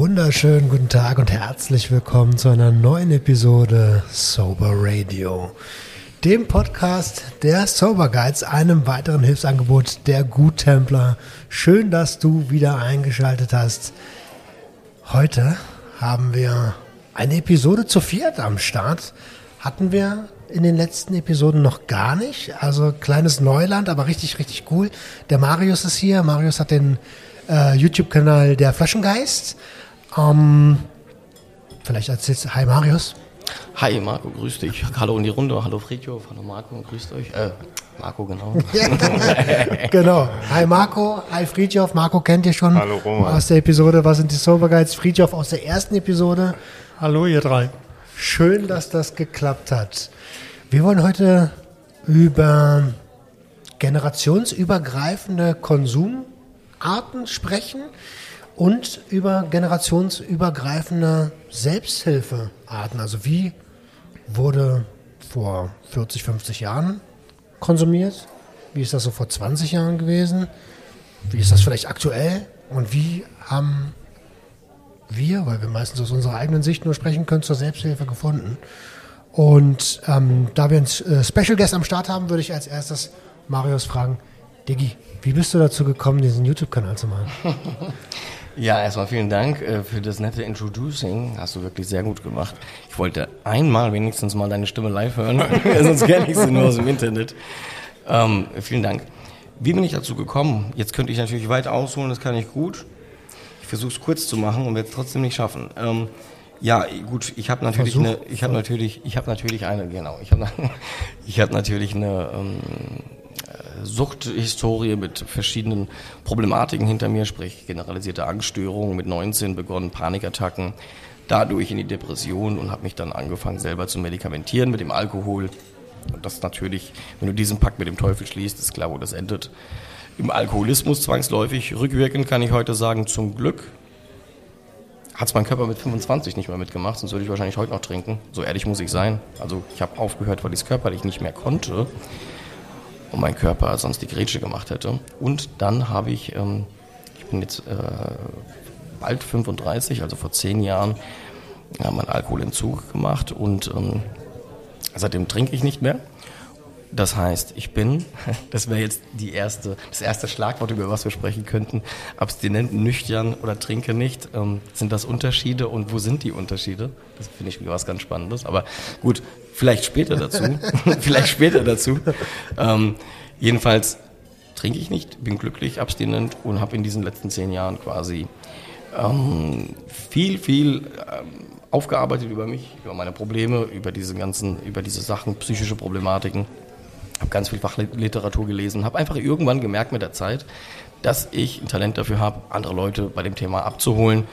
Wunderschönen guten Tag und herzlich willkommen zu einer neuen Episode Sober Radio, dem Podcast der Sober Guides, einem weiteren Hilfsangebot der Guttempler. Schön, dass du wieder eingeschaltet hast. Heute haben wir eine Episode zu viert am Start. Hatten wir in den letzten Episoden noch gar nicht. Also kleines Neuland, aber richtig, richtig cool. Der Marius ist hier. Marius hat den äh, YouTube-Kanal Der Flaschengeist. Ähm, vielleicht erzählst du, hi Marius. Hi Marco, grüß dich. Hallo in die Runde, hallo Friedhof, hallo Marco, grüßt euch. Äh, Marco, genau. genau. Hi Marco, hi Friedhof. Marco kennt ihr schon hallo Roman. aus der Episode Was sind die Sober Guides? Friedhof aus der ersten Episode. Hallo ihr drei. Schön, dass das geklappt hat. Wir wollen heute über generationsübergreifende Konsum Arten sprechen und über generationsübergreifende Selbsthilfearten. Also wie wurde vor 40, 50 Jahren konsumiert? Wie ist das so vor 20 Jahren gewesen? Wie ist das vielleicht aktuell? Und wie haben wir, weil wir meistens aus unserer eigenen Sicht nur sprechen können, zur Selbsthilfe gefunden? Und ähm, da wir einen äh, Special Guest am Start haben, würde ich als erstes Marius fragen, Diggi, wie bist du dazu gekommen, diesen YouTube-Kanal zu machen? Ja, erstmal vielen Dank äh, für das nette Introducing. Hast du wirklich sehr gut gemacht. Ich wollte einmal wenigstens mal deine Stimme live hören, sonst kenne ich sie nur aus dem Internet. Ähm, vielen Dank. Wie bin ich dazu gekommen? Jetzt könnte ich natürlich weit ausholen, das kann ich gut. Ich versuche es kurz zu machen und werde es trotzdem nicht schaffen. Ähm, ja, gut, ich habe natürlich Versuch. eine, ich habe natürlich, ich habe natürlich eine, genau, ich habe, ich habe natürlich eine ähm, Suchthistorie mit verschiedenen Problematiken hinter mir, sprich generalisierte Angststörungen, mit 19 begonnen, Panikattacken, dadurch in die Depression und habe mich dann angefangen selber zu medikamentieren mit dem Alkohol. Und das natürlich, wenn du diesen Pakt mit dem Teufel schließt, ist klar, wo das endet. Im Alkoholismus zwangsläufig. Rückwirkend kann ich heute sagen, zum Glück hat es mein Körper mit 25 nicht mehr mitgemacht, sonst würde ich wahrscheinlich heute noch trinken. So ehrlich muss ich sein. Also ich habe aufgehört, weil ich es körperlich nicht mehr konnte und mein Körper sonst die Grätsche gemacht hätte. Und dann habe ich, ähm, ich bin jetzt äh, bald 35, also vor zehn Jahren, ja, meinen Alkoholentzug gemacht und ähm, seitdem trinke ich nicht mehr. Das heißt, ich bin, das wäre jetzt die erste, das erste Schlagwort, über was wir sprechen könnten, abstinent, nüchtern oder trinke nicht. Ähm, sind das Unterschiede und wo sind die Unterschiede? Das finde ich was ganz Spannendes. Aber gut, vielleicht später dazu. vielleicht später dazu. Ähm, jedenfalls trinke ich nicht, bin glücklich, abstinent und habe in diesen letzten zehn Jahren quasi ähm, viel, viel ähm, aufgearbeitet über mich, über meine Probleme, über diese ganzen, über diese Sachen, psychische Problematiken habe ganz viel Fachliteratur gelesen, habe einfach irgendwann gemerkt mit der Zeit, dass ich ein Talent dafür habe, andere Leute bei dem Thema abzuholen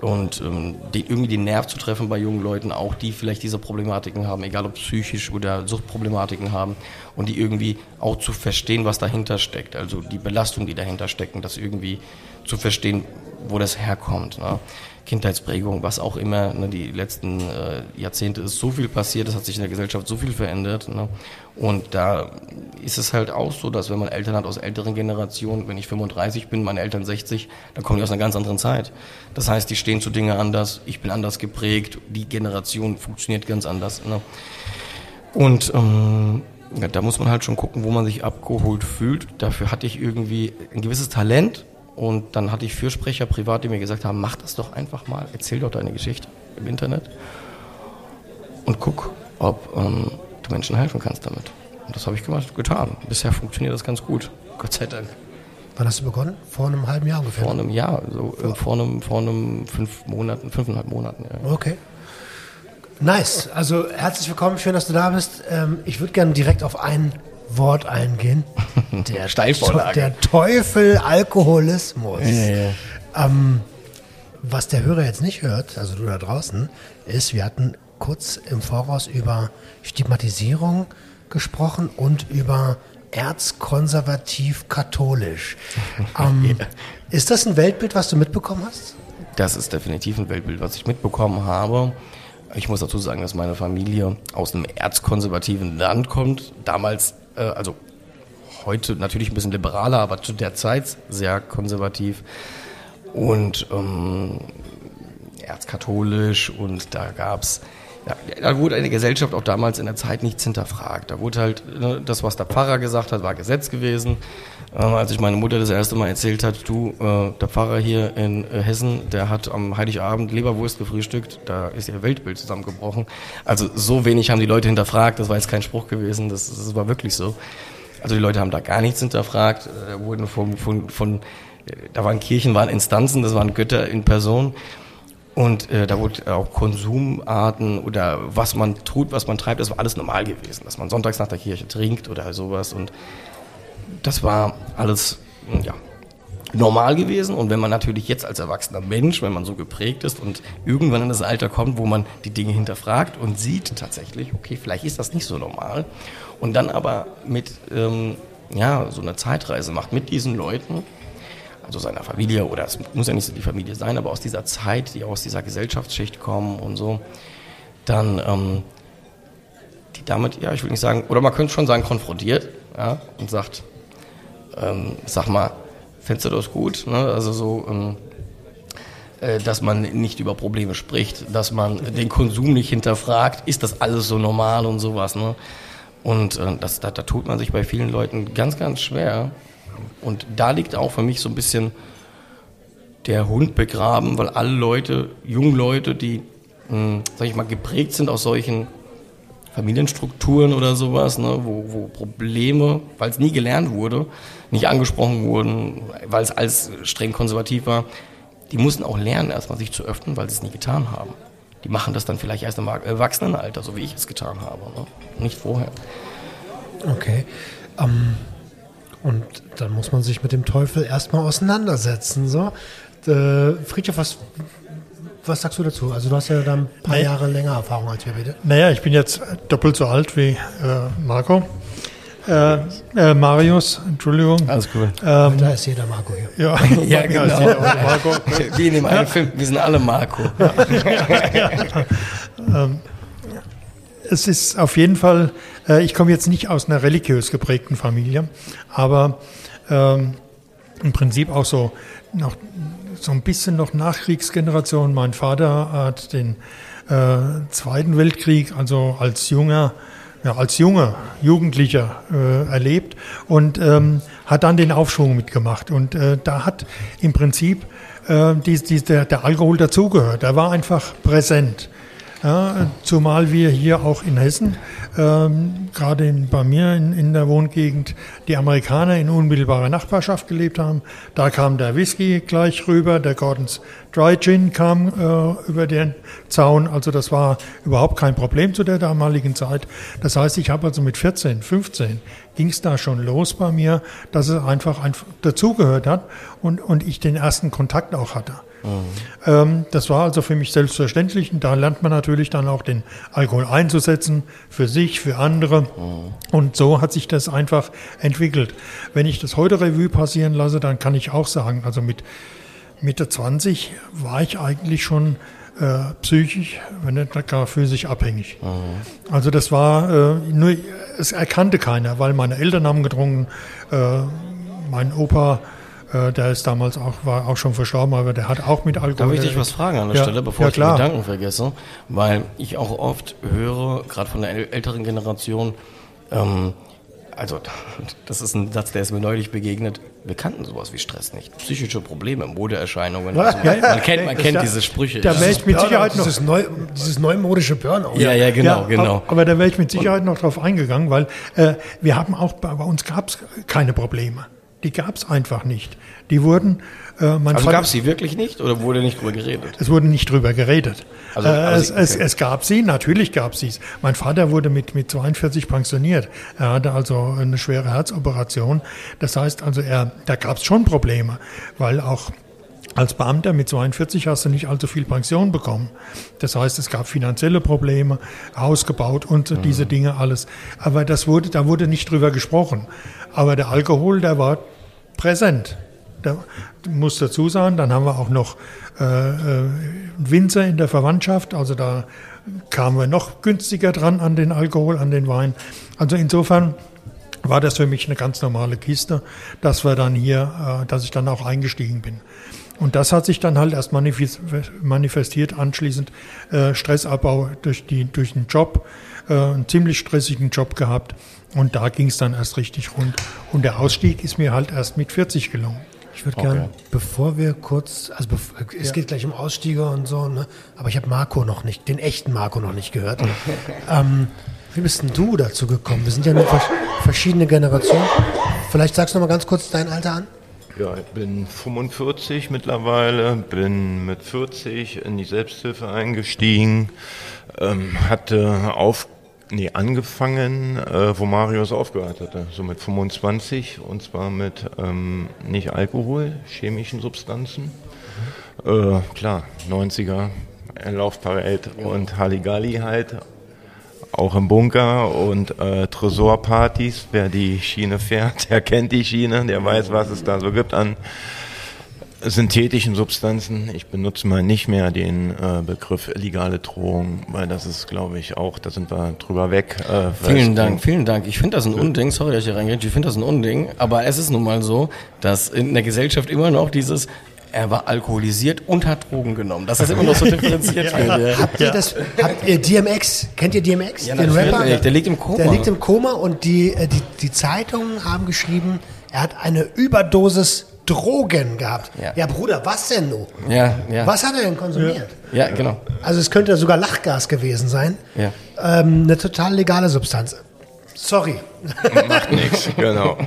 und ähm, die, irgendwie den Nerv zu treffen bei jungen Leuten, auch die vielleicht diese Problematiken haben, egal ob psychisch oder Suchtproblematiken haben und die irgendwie auch zu verstehen, was dahinter steckt, also die Belastung, die dahinter stecken, das irgendwie zu verstehen, wo das herkommt. Ne? Kindheitsprägung, was auch immer. Ne, die letzten äh, Jahrzehnte ist so viel passiert, es hat sich in der Gesellschaft so viel verändert. Ne? Und da ist es halt auch so, dass wenn man Eltern hat aus älteren Generationen, wenn ich 35 bin, meine Eltern 60, dann kommen die aus einer ganz anderen Zeit. Das heißt, die stehen zu Dinge anders, ich bin anders geprägt, die Generation funktioniert ganz anders. Ne? Und ähm, ja, da muss man halt schon gucken, wo man sich abgeholt fühlt. Dafür hatte ich irgendwie ein gewisses Talent und dann hatte ich Fürsprecher privat, die mir gesagt haben, mach das doch einfach mal, erzähl doch deine Geschichte im Internet und guck, ob ähm, du Menschen helfen kannst damit. Und das habe ich gemacht, getan. Bisher funktioniert das ganz gut, Gott sei Dank. Wann hast du begonnen? Vor einem halben Jahr ungefähr? Vor einem Jahr, so vor, vor einem, vor einem fünf Monaten, fünfeinhalb Monaten. Ja. Okay. Nice. Also herzlich willkommen, schön, dass du da bist. Ähm, ich würde gerne direkt auf einen Wort eingehen. Der, Steilvorlage. der Teufel Alkoholismus. Ja, ja. Ähm, was der Hörer jetzt nicht hört, also du da draußen, ist, wir hatten kurz im Voraus über Stigmatisierung gesprochen und über erzkonservativ-katholisch. Ähm, ja. Ist das ein Weltbild, was du mitbekommen hast? Das ist definitiv ein Weltbild, was ich mitbekommen habe. Ich muss dazu sagen, dass meine Familie aus einem erzkonservativen Land kommt. Damals äh, also heute natürlich ein bisschen liberaler, aber zu der Zeit sehr konservativ. und ähm, erzkatholisch und da gab's ja, da wurde eine Gesellschaft auch damals in der Zeit nichts hinterfragt. Da wurde halt ne, das, was der Pfarrer gesagt hat, war Gesetz gewesen. Äh, als ich meine Mutter das erste Mal erzählt hat, du, äh, der Pfarrer hier in äh, Hessen, der hat am Heiligabend Leberwurst gefrühstückt, da ist ihr Weltbild zusammengebrochen. Also so wenig haben die Leute hinterfragt, das war jetzt kein Spruch gewesen, das, das war wirklich so. Also die Leute haben da gar nichts hinterfragt, äh, da wurden von, von, von da waren Kirchen, waren Instanzen, das waren Götter in Person. Und äh, da wurde auch Konsumarten oder was man tut, was man treibt, das war alles normal gewesen. Dass man sonntags nach der Kirche trinkt oder sowas. Und das war alles, hm, ja, normal gewesen. Und wenn man natürlich jetzt als erwachsener Mensch, wenn man so geprägt ist und irgendwann in das Alter kommt, wo man die Dinge hinterfragt und sieht tatsächlich, okay, vielleicht ist das nicht so normal. Und dann aber mit, ähm, ja, so einer Zeitreise macht mit diesen Leuten also seiner Familie oder es muss ja nicht die Familie sein, aber aus dieser Zeit, die aus dieser Gesellschaftsschicht kommen und so, dann ähm, die damit, ja, ich will nicht sagen, oder man könnte schon sagen, konfrontiert ja, und sagt, ähm, sag mal, findest du das gut? Ne? Also so, ähm, äh, dass man nicht über Probleme spricht, dass man den Konsum nicht hinterfragt, ist das alles so normal und sowas. Ne? Und äh, das, da, da tut man sich bei vielen Leuten ganz, ganz schwer. Und da liegt auch für mich so ein bisschen der Hund begraben, weil alle Leute, junge Leute, die, mh, hm, sag ich mal, geprägt sind aus solchen Familienstrukturen oder sowas, ne, wo, wo Probleme, weil es nie gelernt wurde, nicht angesprochen wurden, weil es alles streng konservativ war, die mussten auch lernen, erstmal sich zu öffnen, weil sie es nie getan haben. Die machen das dann vielleicht erst im Erwachsenenalter, so wie ich es getan habe, ne? nicht vorher. Okay. Um und dann muss man sich mit dem Teufel erstmal auseinandersetzen. So. Äh, Friedhof, was, was sagst du dazu? Also du hast ja da ein paar Jahre länger Erfahrung als wir bitte. Naja, ich bin jetzt doppelt so alt wie äh, Marco. Äh, äh, Marius, Entschuldigung. Alles cool. Ähm, da ist jeder Marco hier. Ja, ja genau. Marco. Wie in dem einen Film, wir sind alle Marco. ähm, es ist auf jeden Fall, ich komme jetzt nicht aus einer religiös geprägten Familie, aber ähm, im Prinzip auch so noch so ein bisschen noch Nachkriegsgeneration. Mein Vater hat den äh, Zweiten Weltkrieg, also als junger, ja, als junger Jugendlicher äh, erlebt und ähm, hat dann den Aufschwung mitgemacht. Und äh, da hat im Prinzip äh, die, die, der, der Alkohol dazugehört. Er war einfach präsent. Ja, zumal wir hier auch in Hessen, ähm, gerade bei mir in, in, der Wohngegend, die Amerikaner in unmittelbarer Nachbarschaft gelebt haben. Da kam der Whisky gleich rüber, der Gordons Dry Gin kam äh, über den Zaun. Also das war überhaupt kein Problem zu der damaligen Zeit. Das heißt, ich habe also mit 14, 15 ging es da schon los bei mir, dass es einfach, einfach dazugehört hat und, und ich den ersten Kontakt auch hatte. Mhm. das war also für mich selbstverständlich und da lernt man natürlich dann auch den Alkohol einzusetzen, für sich, für andere. Mhm. Und so hat sich das einfach entwickelt. Wenn ich das heute Revue passieren lasse, dann kann ich auch sagen, also mit Mitte 20 war ich eigentlich schon äh, psychisch, wenn nicht gar physisch abhängig. Mhm. Also das war, äh, nur, es erkannte keiner, weil meine Eltern haben getrunken, äh, mein Opa äh, der ist damals auch, war auch schon verstorben, aber der hat auch mit Alkohol. Darf ich dich was fragen an der ja, Stelle, bevor ja, ich die Gedanken vergesse? Weil ich auch oft höre, gerade von der älteren Generation, ähm, also das ist ein Satz, der ist mir neulich begegnet. Wir kannten sowas wie Stress nicht. Psychische Probleme, Modeerscheinungen. Also man, man kennt, man kennt diese Sprüche. Da wäre ich mit Sicherheit noch dieses, neu, dieses neumodische Burnout. Ja, ja, genau, ja, genau. Aber da wäre ich mit Sicherheit noch drauf eingegangen, weil äh, wir haben auch bei uns gab es keine Probleme. Die gab es einfach nicht. Die wurden. Äh, man also gab es sie wirklich nicht oder wurde nicht drüber geredet? Es wurde nicht drüber geredet. Also, also es, okay. es, es, gab sie, natürlich gab es sie. Mein Vater wurde mit, mit 42 pensioniert. Er hatte also eine schwere Herzoperation. Das heißt also, er, da gab es schon Probleme, weil auch als Beamter mit 42 hast du nicht allzu viel Pension bekommen. Das heißt, es gab finanzielle Probleme, Haus gebaut und mhm. diese Dinge alles. Aber das wurde, da wurde nicht drüber gesprochen. Aber der Alkohol, der war präsent. Da muss dazu sagen, dann haben wir auch noch äh, äh, Winzer in der Verwandtschaft, also da kamen wir noch günstiger dran an den Alkohol, an den Wein. Also insofern war das für mich eine ganz normale Kiste, dass wir dann hier, äh, dass ich dann auch eingestiegen bin. Und das hat sich dann halt erst manifestiert, anschließend äh, Stressabbau durch, die, durch den Job, äh, einen ziemlich stressigen Job gehabt. Und da ging es dann erst richtig rund. Und der Ausstieg ist mir halt erst mit 40 gelungen. Ich würde okay. gerne, bevor wir kurz, also es ja. geht gleich um Ausstiege und so, ne? aber ich habe Marco noch nicht, den echten Marco noch nicht gehört. ähm, wie bist denn du dazu gekommen? Wir sind ja eine verschiedene Generationen. Vielleicht sagst du noch mal ganz kurz dein Alter an. Ja, ich bin 45 mittlerweile, bin mit 40 in die Selbsthilfe eingestiegen, ähm, hatte auf, nee, angefangen, äh, wo Marius aufgehört hatte, so mit 25 und zwar mit ähm, nicht Alkohol, chemischen Substanzen. Mhm. Äh, klar, 90er, Laufparade und Halligalli halt auch im Bunker und äh, Tresorpartys. Wer die Schiene fährt, der kennt die Schiene, der weiß, was es da so gibt an synthetischen Substanzen. Ich benutze mal nicht mehr den äh, Begriff illegale Drohung, weil das ist, glaube ich, auch, da sind wir drüber weg. Äh, vielen Dank, vielen Dank. Ich finde das ein Unding, sorry, dass ich hier reingehe, ich finde das ein Unding, aber es ist nun mal so, dass in der Gesellschaft immer noch dieses er war alkoholisiert und hat Drogen genommen. Das ist immer noch so differenziert ja. wird. Habt ihr das, habt ihr DMX, kennt ihr DMX? Ja, den Rapper? Der liegt im Koma. Der liegt im Koma und die, äh, die, die Zeitungen haben geschrieben, er hat eine Überdosis Drogen gehabt. Ja, ja Bruder, was denn nun? Ja, ja. Was hat er denn konsumiert? Ja, genau. Also es könnte sogar Lachgas gewesen sein. Ja. Ähm, eine total legale Substanz. Sorry. Macht nichts, genau.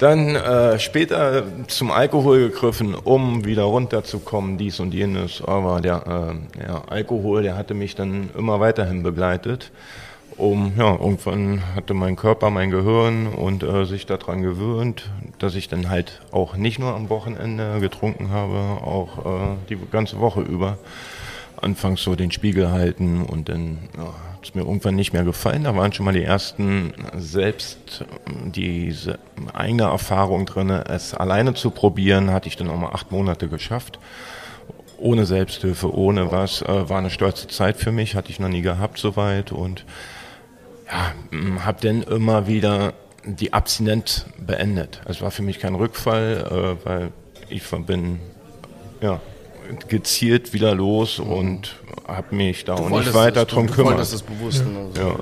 Dann äh, später zum Alkohol gegriffen, um wieder runterzukommen, dies und jenes. Aber der, äh, ja, Alkohol, der hatte mich dann immer weiterhin begleitet. Um, ja, irgendwann hatte mein Körper, mein Gehirn und äh, sich daran gewöhnt, dass ich dann halt auch nicht nur am Wochenende getrunken habe, auch äh, die ganze Woche über. Anfangs so den Spiegel halten und dann ja, hat es mir irgendwann nicht mehr gefallen. Da waren schon mal die ersten selbst diese eigene Erfahrung drin, es alleine zu probieren, hatte ich dann auch mal acht Monate geschafft. Ohne Selbsthilfe, ohne was. Äh, war eine stolze Zeit für mich, hatte ich noch nie gehabt soweit und ja, habe dann immer wieder die Abstinenz beendet. Es war für mich kein Rückfall, äh, weil ich bin ja, gezielt wieder los und habe mich da auch nicht weiter drum kümmern. Das bewusst ja. ja.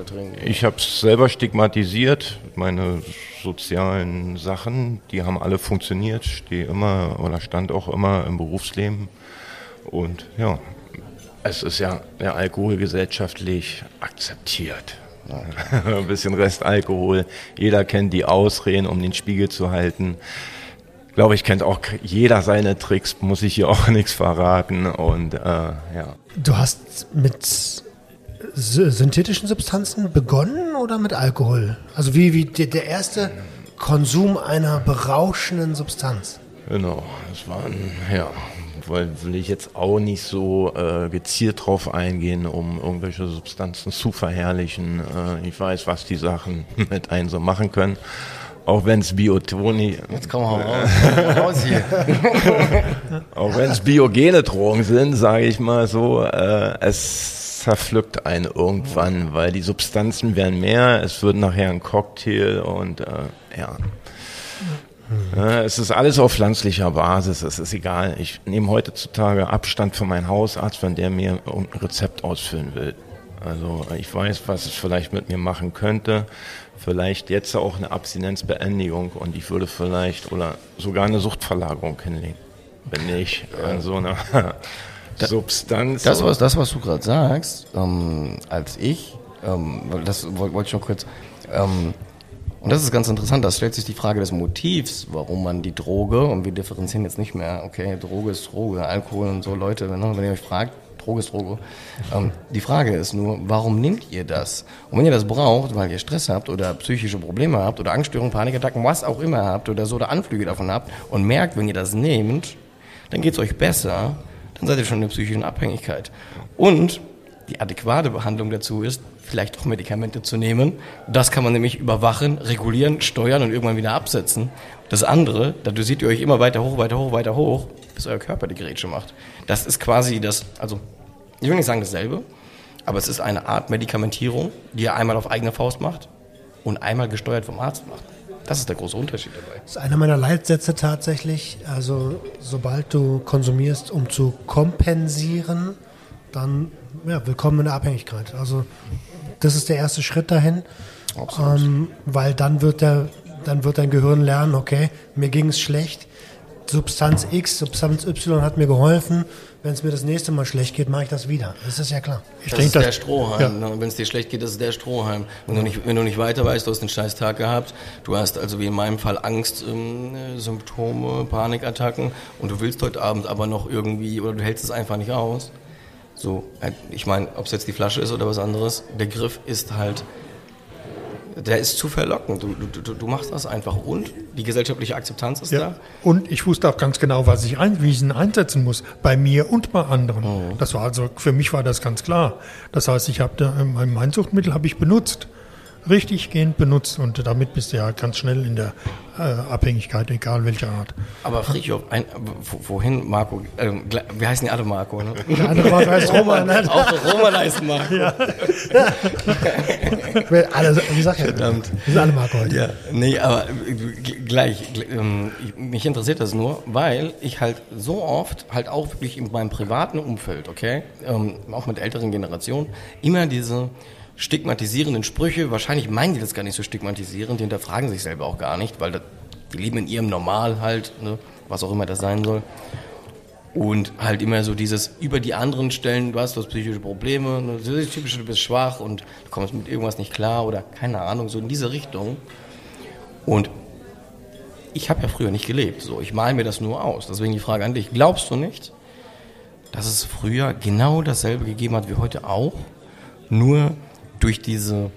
Ich habe es selber stigmatisiert. Meine sozialen Sachen, die haben alle funktioniert. Stehe immer oder stand auch immer im Berufsleben. Und ja, es ist ja der Alkohol gesellschaftlich akzeptiert. Ein bisschen Restalkohol. Jeder kennt die Ausreden, um den Spiegel zu halten glaube ich, kennt auch jeder seine Tricks, muss ich hier auch nichts verraten. Und äh, ja. Du hast mit synthetischen Substanzen begonnen oder mit Alkohol? Also wie, wie der erste Konsum einer berauschenden Substanz? Genau, das war ein, ja, weil will ich jetzt auch nicht so äh, gezielt drauf eingehen, um irgendwelche Substanzen zu verherrlichen. Äh, ich weiß, was die Sachen mit einem so machen können. Auch wenn es Biotoni. Jetzt kommen wir raus, raus hier. auch wenn es biogene Drogen sind, sage ich mal so, äh, es zerpflückt einen irgendwann, weil die Substanzen werden mehr, es wird nachher ein Cocktail und äh, ja. Es ist alles auf pflanzlicher Basis, es ist egal. Ich nehme heutzutage Abstand von meinem Hausarzt, wenn der mir ein Rezept ausfüllen will. Also ich weiß, was es vielleicht mit mir machen könnte vielleicht jetzt auch eine Abstinenzbeendigung und ich würde vielleicht oder sogar eine Suchtverlagerung hinlegen, wenn ich an so einer Substanz. Das, was, das, was du gerade sagst, ähm, als ich, ähm, das wollte ich noch kurz, ähm, und das ist ganz interessant, da stellt sich die Frage des Motivs, warum man die Droge, und wir differenzieren jetzt nicht mehr, okay, Droge ist Droge, Alkohol und so, Leute, ne, wenn ihr euch fragt, Droge ist Droge. Ähm, die Frage ist nur, warum nehmt ihr das? Und wenn ihr das braucht, weil ihr Stress habt oder psychische Probleme habt oder Angststörungen, Panikattacken, was auch immer habt oder so oder Anflüge davon habt und merkt, wenn ihr das nehmt, dann geht es euch besser, dann seid ihr schon in der psychischen Abhängigkeit. Und die adäquate Behandlung dazu ist, vielleicht auch Medikamente zu nehmen. Das kann man nämlich überwachen, regulieren, steuern und irgendwann wieder absetzen. Das andere, da dosiert ihr euch immer weiter hoch, weiter hoch, weiter hoch, bis euer Körper die Gerätsche macht. Das ist quasi das, also ich will nicht sagen dasselbe, aber es ist eine Art Medikamentierung, die ihr einmal auf eigene Faust macht und einmal gesteuert vom Arzt macht. Das ist der große Unterschied dabei. Das ist einer meiner Leitsätze tatsächlich. Also, sobald du konsumierst, um zu kompensieren, dann ja, willkommen in der Abhängigkeit. Also, das ist der erste Schritt dahin. Ähm, weil dann wird, der, dann wird dein Gehirn lernen, okay, mir ging es schlecht. Substanz X, Substanz Y hat mir geholfen. Wenn es mir das nächste Mal schlecht geht, mache ich das wieder. Das ist ja klar. Ich das denke, ist das, der Strohhalm. Ja. Ne? Wenn es dir schlecht geht, das ist der Strohhalm. Wenn du, nicht, wenn du nicht weiter weißt, du hast einen scheiß Tag gehabt, du hast also wie in meinem Fall Angstsymptome, ähm, Panikattacken und du willst heute Abend aber noch irgendwie oder du hältst es einfach nicht aus. So, äh, ich meine, ob es jetzt die Flasche ist oder was anderes, der Griff ist halt der ist zu verlockend. Du, du, du, machst das einfach und die gesellschaftliche Akzeptanz ist ja. da. Und ich wusste auch ganz genau, was ich ein, wie ich ihn einsetzen muss, bei mir und bei anderen. Mhm. Das war also, für mich war das ganz klar. Das heißt, ich habe mein Meinsuchtmittel habe ich benutzt richtig gehend benutzt und damit bist du ja ganz schnell in der äh, Abhängigkeit, egal welcher Art. Aber Friedhof, ein, wohin Marco? Äh, wir heißen ja alle Marco, ne? Der andere Marco heißt Roman. Ne? Auch Roman heißt Marco. Ja. alle, wie sag ich Verdammt. Wir sind alle Marco heute. Ja, nee, aber äh, gleich, ähm, mich interessiert das nur, weil ich halt so oft, halt auch wirklich in meinem privaten Umfeld, okay, ähm, auch mit älteren Generationen, immer diese stigmatisierenden Sprüche. Wahrscheinlich meinen die das gar nicht so stigmatisierend, die hinterfragen sich selber auch gar nicht, weil das, die leben in ihrem Normal halt, ne, was auch immer das sein soll. Und halt immer so dieses über die anderen Stellen, du hast, du hast psychische Probleme, ne, das ist typisch, du bist schwach und du kommst mit irgendwas nicht klar oder keine Ahnung, so in diese Richtung. Und ich habe ja früher nicht gelebt, so ich male mir das nur aus. Deswegen die Frage an dich, glaubst du nicht, dass es früher genau dasselbe gegeben hat wie heute auch, nur durch diese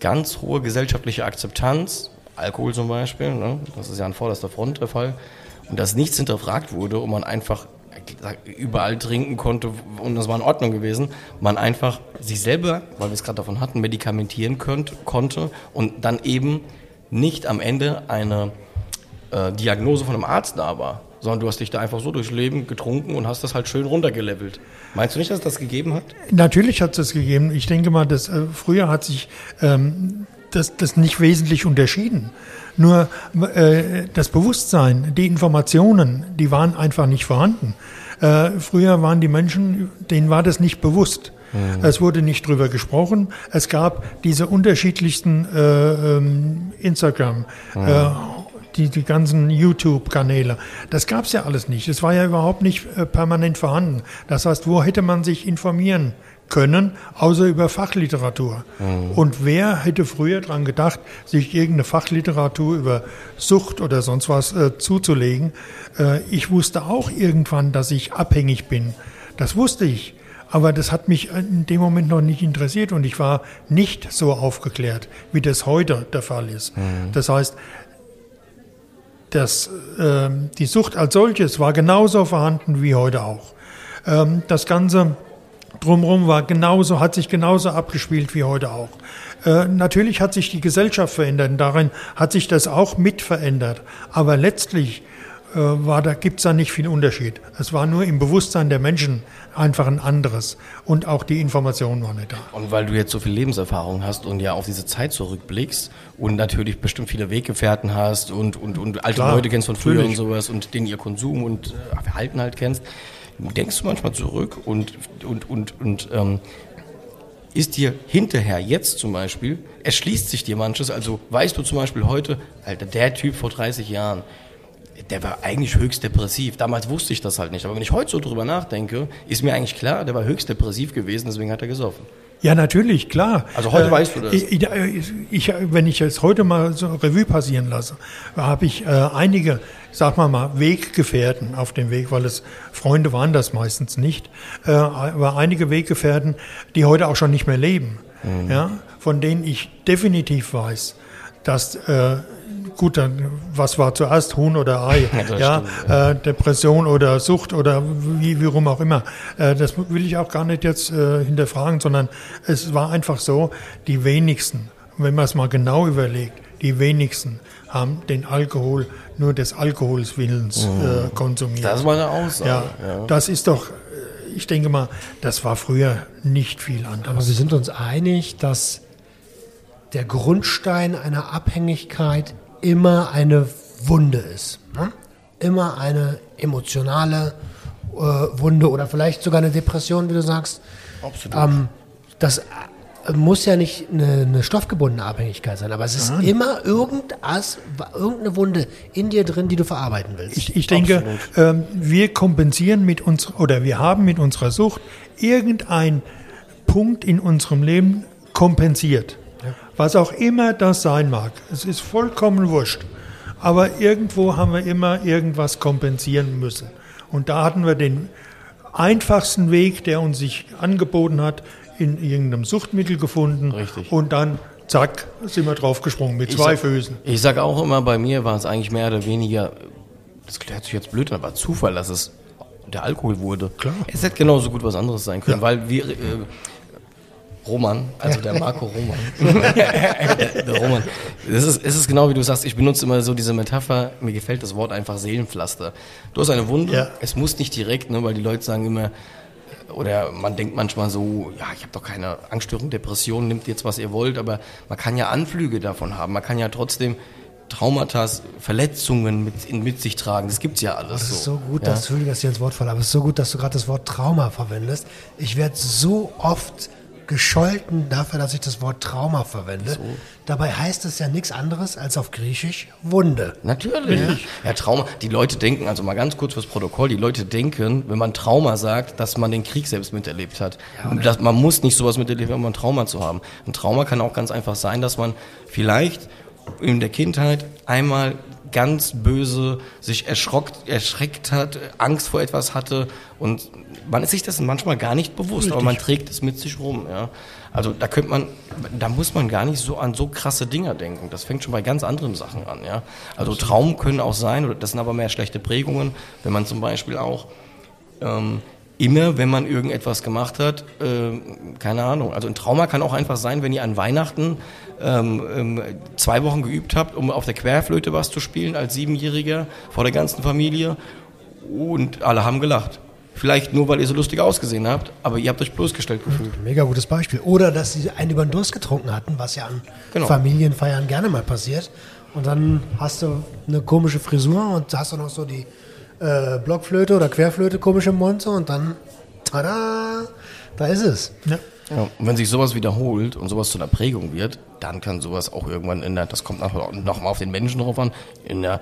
ganz hohe gesellschaftliche Akzeptanz, Alkohol zum Beispiel, ne, das ist ja an vorderster Front der Fall, und dass nichts hinterfragt wurde und man einfach überall trinken konnte und das war in Ordnung gewesen, man einfach sich selber, weil wir es gerade davon hatten, medikamentieren könnt, konnte und dann eben nicht am Ende eine äh, Diagnose von einem Arzt da war, sondern du hast dich da einfach so durchs Leben getrunken und hast das halt schön runtergelevelt. Meinst du nicht, dass das gegeben hat? Natürlich hat es das gegeben. Ich denke mal, dass äh, früher hat sich ähm, das, das nicht wesentlich unterschieden. Nur äh, das Bewusstsein, die Informationen, die waren einfach nicht vorhanden. Äh, früher waren die Menschen, denen war das nicht bewusst. Mhm. Es wurde nicht drüber gesprochen. Es gab diese unterschiedlichsten äh, ähm, Instagram, mhm. Die, die ganzen YouTube-Kanäle. Das gab es ja alles nicht. Das war ja überhaupt nicht äh, permanent vorhanden. Das heißt, wo hätte man sich informieren können, außer über Fachliteratur? Mhm. Und wer hätte früher daran gedacht, sich irgendeine Fachliteratur über Sucht oder sonst was äh, zuzulegen? Äh, ich wusste auch irgendwann, dass ich abhängig bin. Das wusste ich. Aber das hat mich in dem Moment noch nicht interessiert und ich war nicht so aufgeklärt, wie das heute der Fall ist. Mhm. Das heißt, das, äh, die Sucht als solches war genauso vorhanden wie heute auch. Ähm, das Ganze drumherum war genauso, hat sich genauso abgespielt wie heute auch. Äh, natürlich hat sich die Gesellschaft verändert und darin hat sich das auch mit verändert. Aber letztlich äh, war da gibt's da nicht viel Unterschied. Es war nur im Bewusstsein der Menschen einfach ein anderes und auch die Informationen waren nicht da. Und weil du jetzt so viel Lebenserfahrung hast und ja auf diese Zeit zurückblickst und natürlich bestimmt viele Weggefährten hast und, und, und alte Klar, Leute kennst von früher natürlich. und sowas und den ihr Konsum und äh, Verhalten halt kennst, denkst du manchmal zurück und, und, und, und ähm, ist dir hinterher jetzt zum Beispiel, erschließt sich dir manches, also weißt du zum Beispiel heute, Alter, der Typ vor 30 Jahren, der war eigentlich höchst depressiv. Damals wusste ich das halt nicht. Aber wenn ich heute so drüber nachdenke, ist mir eigentlich klar, der war höchst depressiv gewesen, deswegen hat er gesoffen. Ja, natürlich, klar. Also heute äh, weißt du das. Ich, ich, wenn ich es heute mal so Revue passieren lasse, habe ich äh, einige, sag mal mal, Weggefährten auf dem Weg, weil es Freunde waren das meistens nicht, äh, aber einige Weggefährten, die heute auch schon nicht mehr leben, mhm. ja, von denen ich definitiv weiß, dass äh, gut, dann was war zuerst, Huhn oder Ei? Ja, ja, stimmt, ja. Äh, Depression oder Sucht oder wie, wie rum auch immer. Äh, das will ich auch gar nicht jetzt äh, hinterfragen, sondern es war einfach so, die wenigsten, wenn man es mal genau überlegt, die wenigsten haben den Alkohol nur des Alkohols Willens mhm. äh, konsumiert. Das war eine Aussage. Ja, ja, das ist doch, ich denke mal, das war früher nicht viel anders. Aber wir sind uns einig, dass der Grundstein einer Abhängigkeit immer eine Wunde ist. Ne? Immer eine emotionale äh, Wunde oder vielleicht sogar eine Depression, wie du sagst. Absolut. Ähm, das äh, muss ja nicht eine, eine stoffgebundene Abhängigkeit sein, aber es ist immer irgendwas, irgendeine Wunde in dir drin, die du verarbeiten willst. Ich, ich denke, ähm, wir kompensieren mit uns oder wir haben mit unserer Sucht irgendein Punkt in unserem Leben kompensiert. Was auch immer das sein mag. Es ist vollkommen wurscht. Aber irgendwo haben wir immer irgendwas kompensieren müssen. Und da hatten wir den einfachsten Weg, der uns sich angeboten hat, in irgendeinem Suchtmittel gefunden. Richtig. Und dann, zack, sind wir draufgesprungen mit zwei sag, Füßen. Ich sage auch immer, bei mir war es eigentlich mehr oder weniger, das hört sich jetzt blöd an, aber Zufall, dass es der Alkohol wurde. Klar. Es hätte genauso gut was anderes sein können, Ja. weil wir, äh, Roman, also der Marco Roman. der Roman. Es ist, es ist genau wie du sagst, ich benutze immer so diese Metapher, mir gefällt das Wort einfach Seelenpflaster. Du hast eine Wunde, Ja. es muss nicht direkt, ne, weil die Leute sagen immer, oder man denkt manchmal so, ja, ich habe doch keine Angststörung, Depression, nimmt jetzt, was ihr wollt, aber man kann ja Anflüge davon haben. Man kann ja trotzdem Traumata, Verletzungen mit, in, mit sich tragen. Das gibt's ja alles Das ist so. so gut, ja. dass, Entschuldigung, dass ich ins Wort falle, aber es ist so gut, dass du gerade das Wort Trauma verwendest. Ich werde so oft gescholten dafür, dass ich das Wort Trauma verwende. Dabei heißt es ja nichts anderes als auf Griechisch Wunde. Natürlich. Ja. Trauma. Die Leute denken, also mal ganz kurz fürs Protokoll, die Leute denken, wenn man Trauma sagt, dass man den Krieg selbst miterlebt hat. Und das, man muss nicht sowas miterleben, um ein Trauma zu haben. Ein Trauma kann auch ganz einfach sein, dass man vielleicht in der Kindheit einmal ganz böse sich erschrockt, erschreckt hat, Angst vor etwas hatte und man ist sich das manchmal gar nicht bewusst, aber man trägt es mit sich rum. Ja. Also da könnte man, da muss man gar nicht so an so krasse Dinger denken. Das fängt schon bei ganz anderen Sachen an. Ja. Also Traum können auch sein, oder das sind aber mehr schlechte Prägungen, wenn man zum Beispiel auch ähm, immer, wenn man irgendetwas gemacht hat, äh, keine Ahnung. Also ein Trauma kann auch einfach sein, wenn ihr an Weihnachten ähm, ähm, zwei Wochen geübt habt, um auf der Querflöte was zu spielen als Siebenjähriger vor der ganzen Familie und alle haben gelacht. Vielleicht nur, weil ihr so lustig ausgesehen habt, aber ihr habt euch bloßgestellt gefühlt. Mega gutes Beispiel. Oder dass sie einen über den Durst getrunken hatten, was ja an Genau. Familienfeiern gerne mal passiert. Und dann hast du eine komische Frisur und hast du noch so die äh, Blockflöte oder Querflöte komisch im Mund und dann, tada, da ist es. Ja. Ja, und wenn sich sowas wiederholt und sowas zu einer Prägung wird, dann kann sowas auch irgendwann in der, das kommt noch, noch mal auf den Menschen drauf an, in der,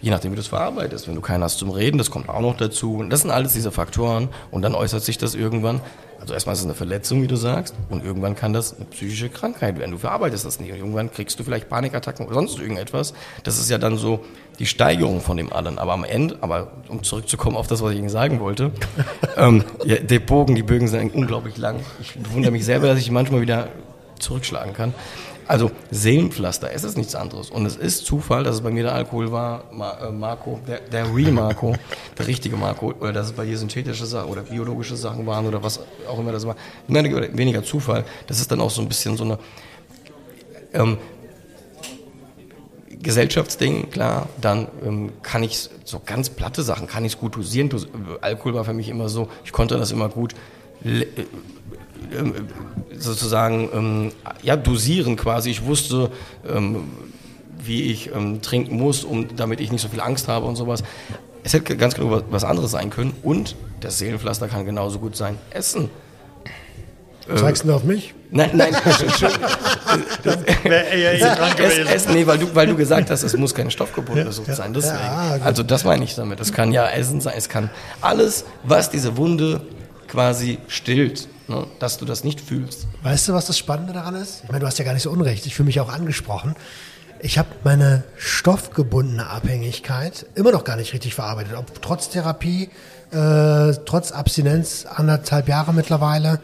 je nachdem wie du es verarbeitest, wenn du keinen hast zum Reden, das kommt auch noch dazu. Und das sind alles diese Faktoren und dann äußert sich das irgendwann. Also erstmal ist es eine Verletzung, wie du sagst, und irgendwann kann das eine psychische Krankheit werden. Du verarbeitest das nicht. Und irgendwann kriegst du vielleicht Panikattacken oder sonst irgendetwas. Das ist ja dann so die Steigerung von dem allen. Aber am Ende, aber um zurückzukommen auf das, was ich Ihnen sagen wollte, ähm, ja, der Bogen, die Bögen sind unglaublich lang. Ich wundere mich selber, dass ich manchmal wieder zurückschlagen kann. Also Seelenpflaster, es ist nichts anderes. Und es ist Zufall, dass es bei mir der Alkohol war, äh, Marco, der, der Real Marco, der richtige Marco, oder dass es bei dir synthetische Sachen oder biologische Sachen waren oder was auch immer das war. Mehr oder weniger Zufall. Das ist dann auch so ein bisschen so eine ähm, Gesellschaftsding, klar, dann ähm, kann ich so ganz platte Sachen, kann ich es gut dosieren. Dos Alkohol war für mich immer so, ich konnte das immer gut sozusagen ähm, ja, dosieren quasi. Ich wusste, ähm, wie ich ähm, trinken muss, um, damit ich nicht so viel Angst habe und sowas. Es hätte ganz genau was, anderes sein können und das Seelenpflaster kann genauso gut sein. Essen. Zeigst du nur auf mich? Nein, nein, Es, es, nee, weil du, weil du gesagt hast, es muss keine stoffgebundene Sucht sein. Deswegen. Ja, gut. also das meine ich damit. Es kann ja Essen sein, es kann alles, was diese Wunde quasi stillt, ne? dass du das nicht fühlst. Weißt du, was das Spannende daran ist? Ich meine, du hast ja gar nicht so unrecht. Ich fühle mich auch angesprochen. Ich habe meine stoffgebundene Abhängigkeit immer noch gar nicht richtig verarbeitet. Ob trotz Therapie, äh, trotz Abstinenz, anderthalb Jahre mittlerweile.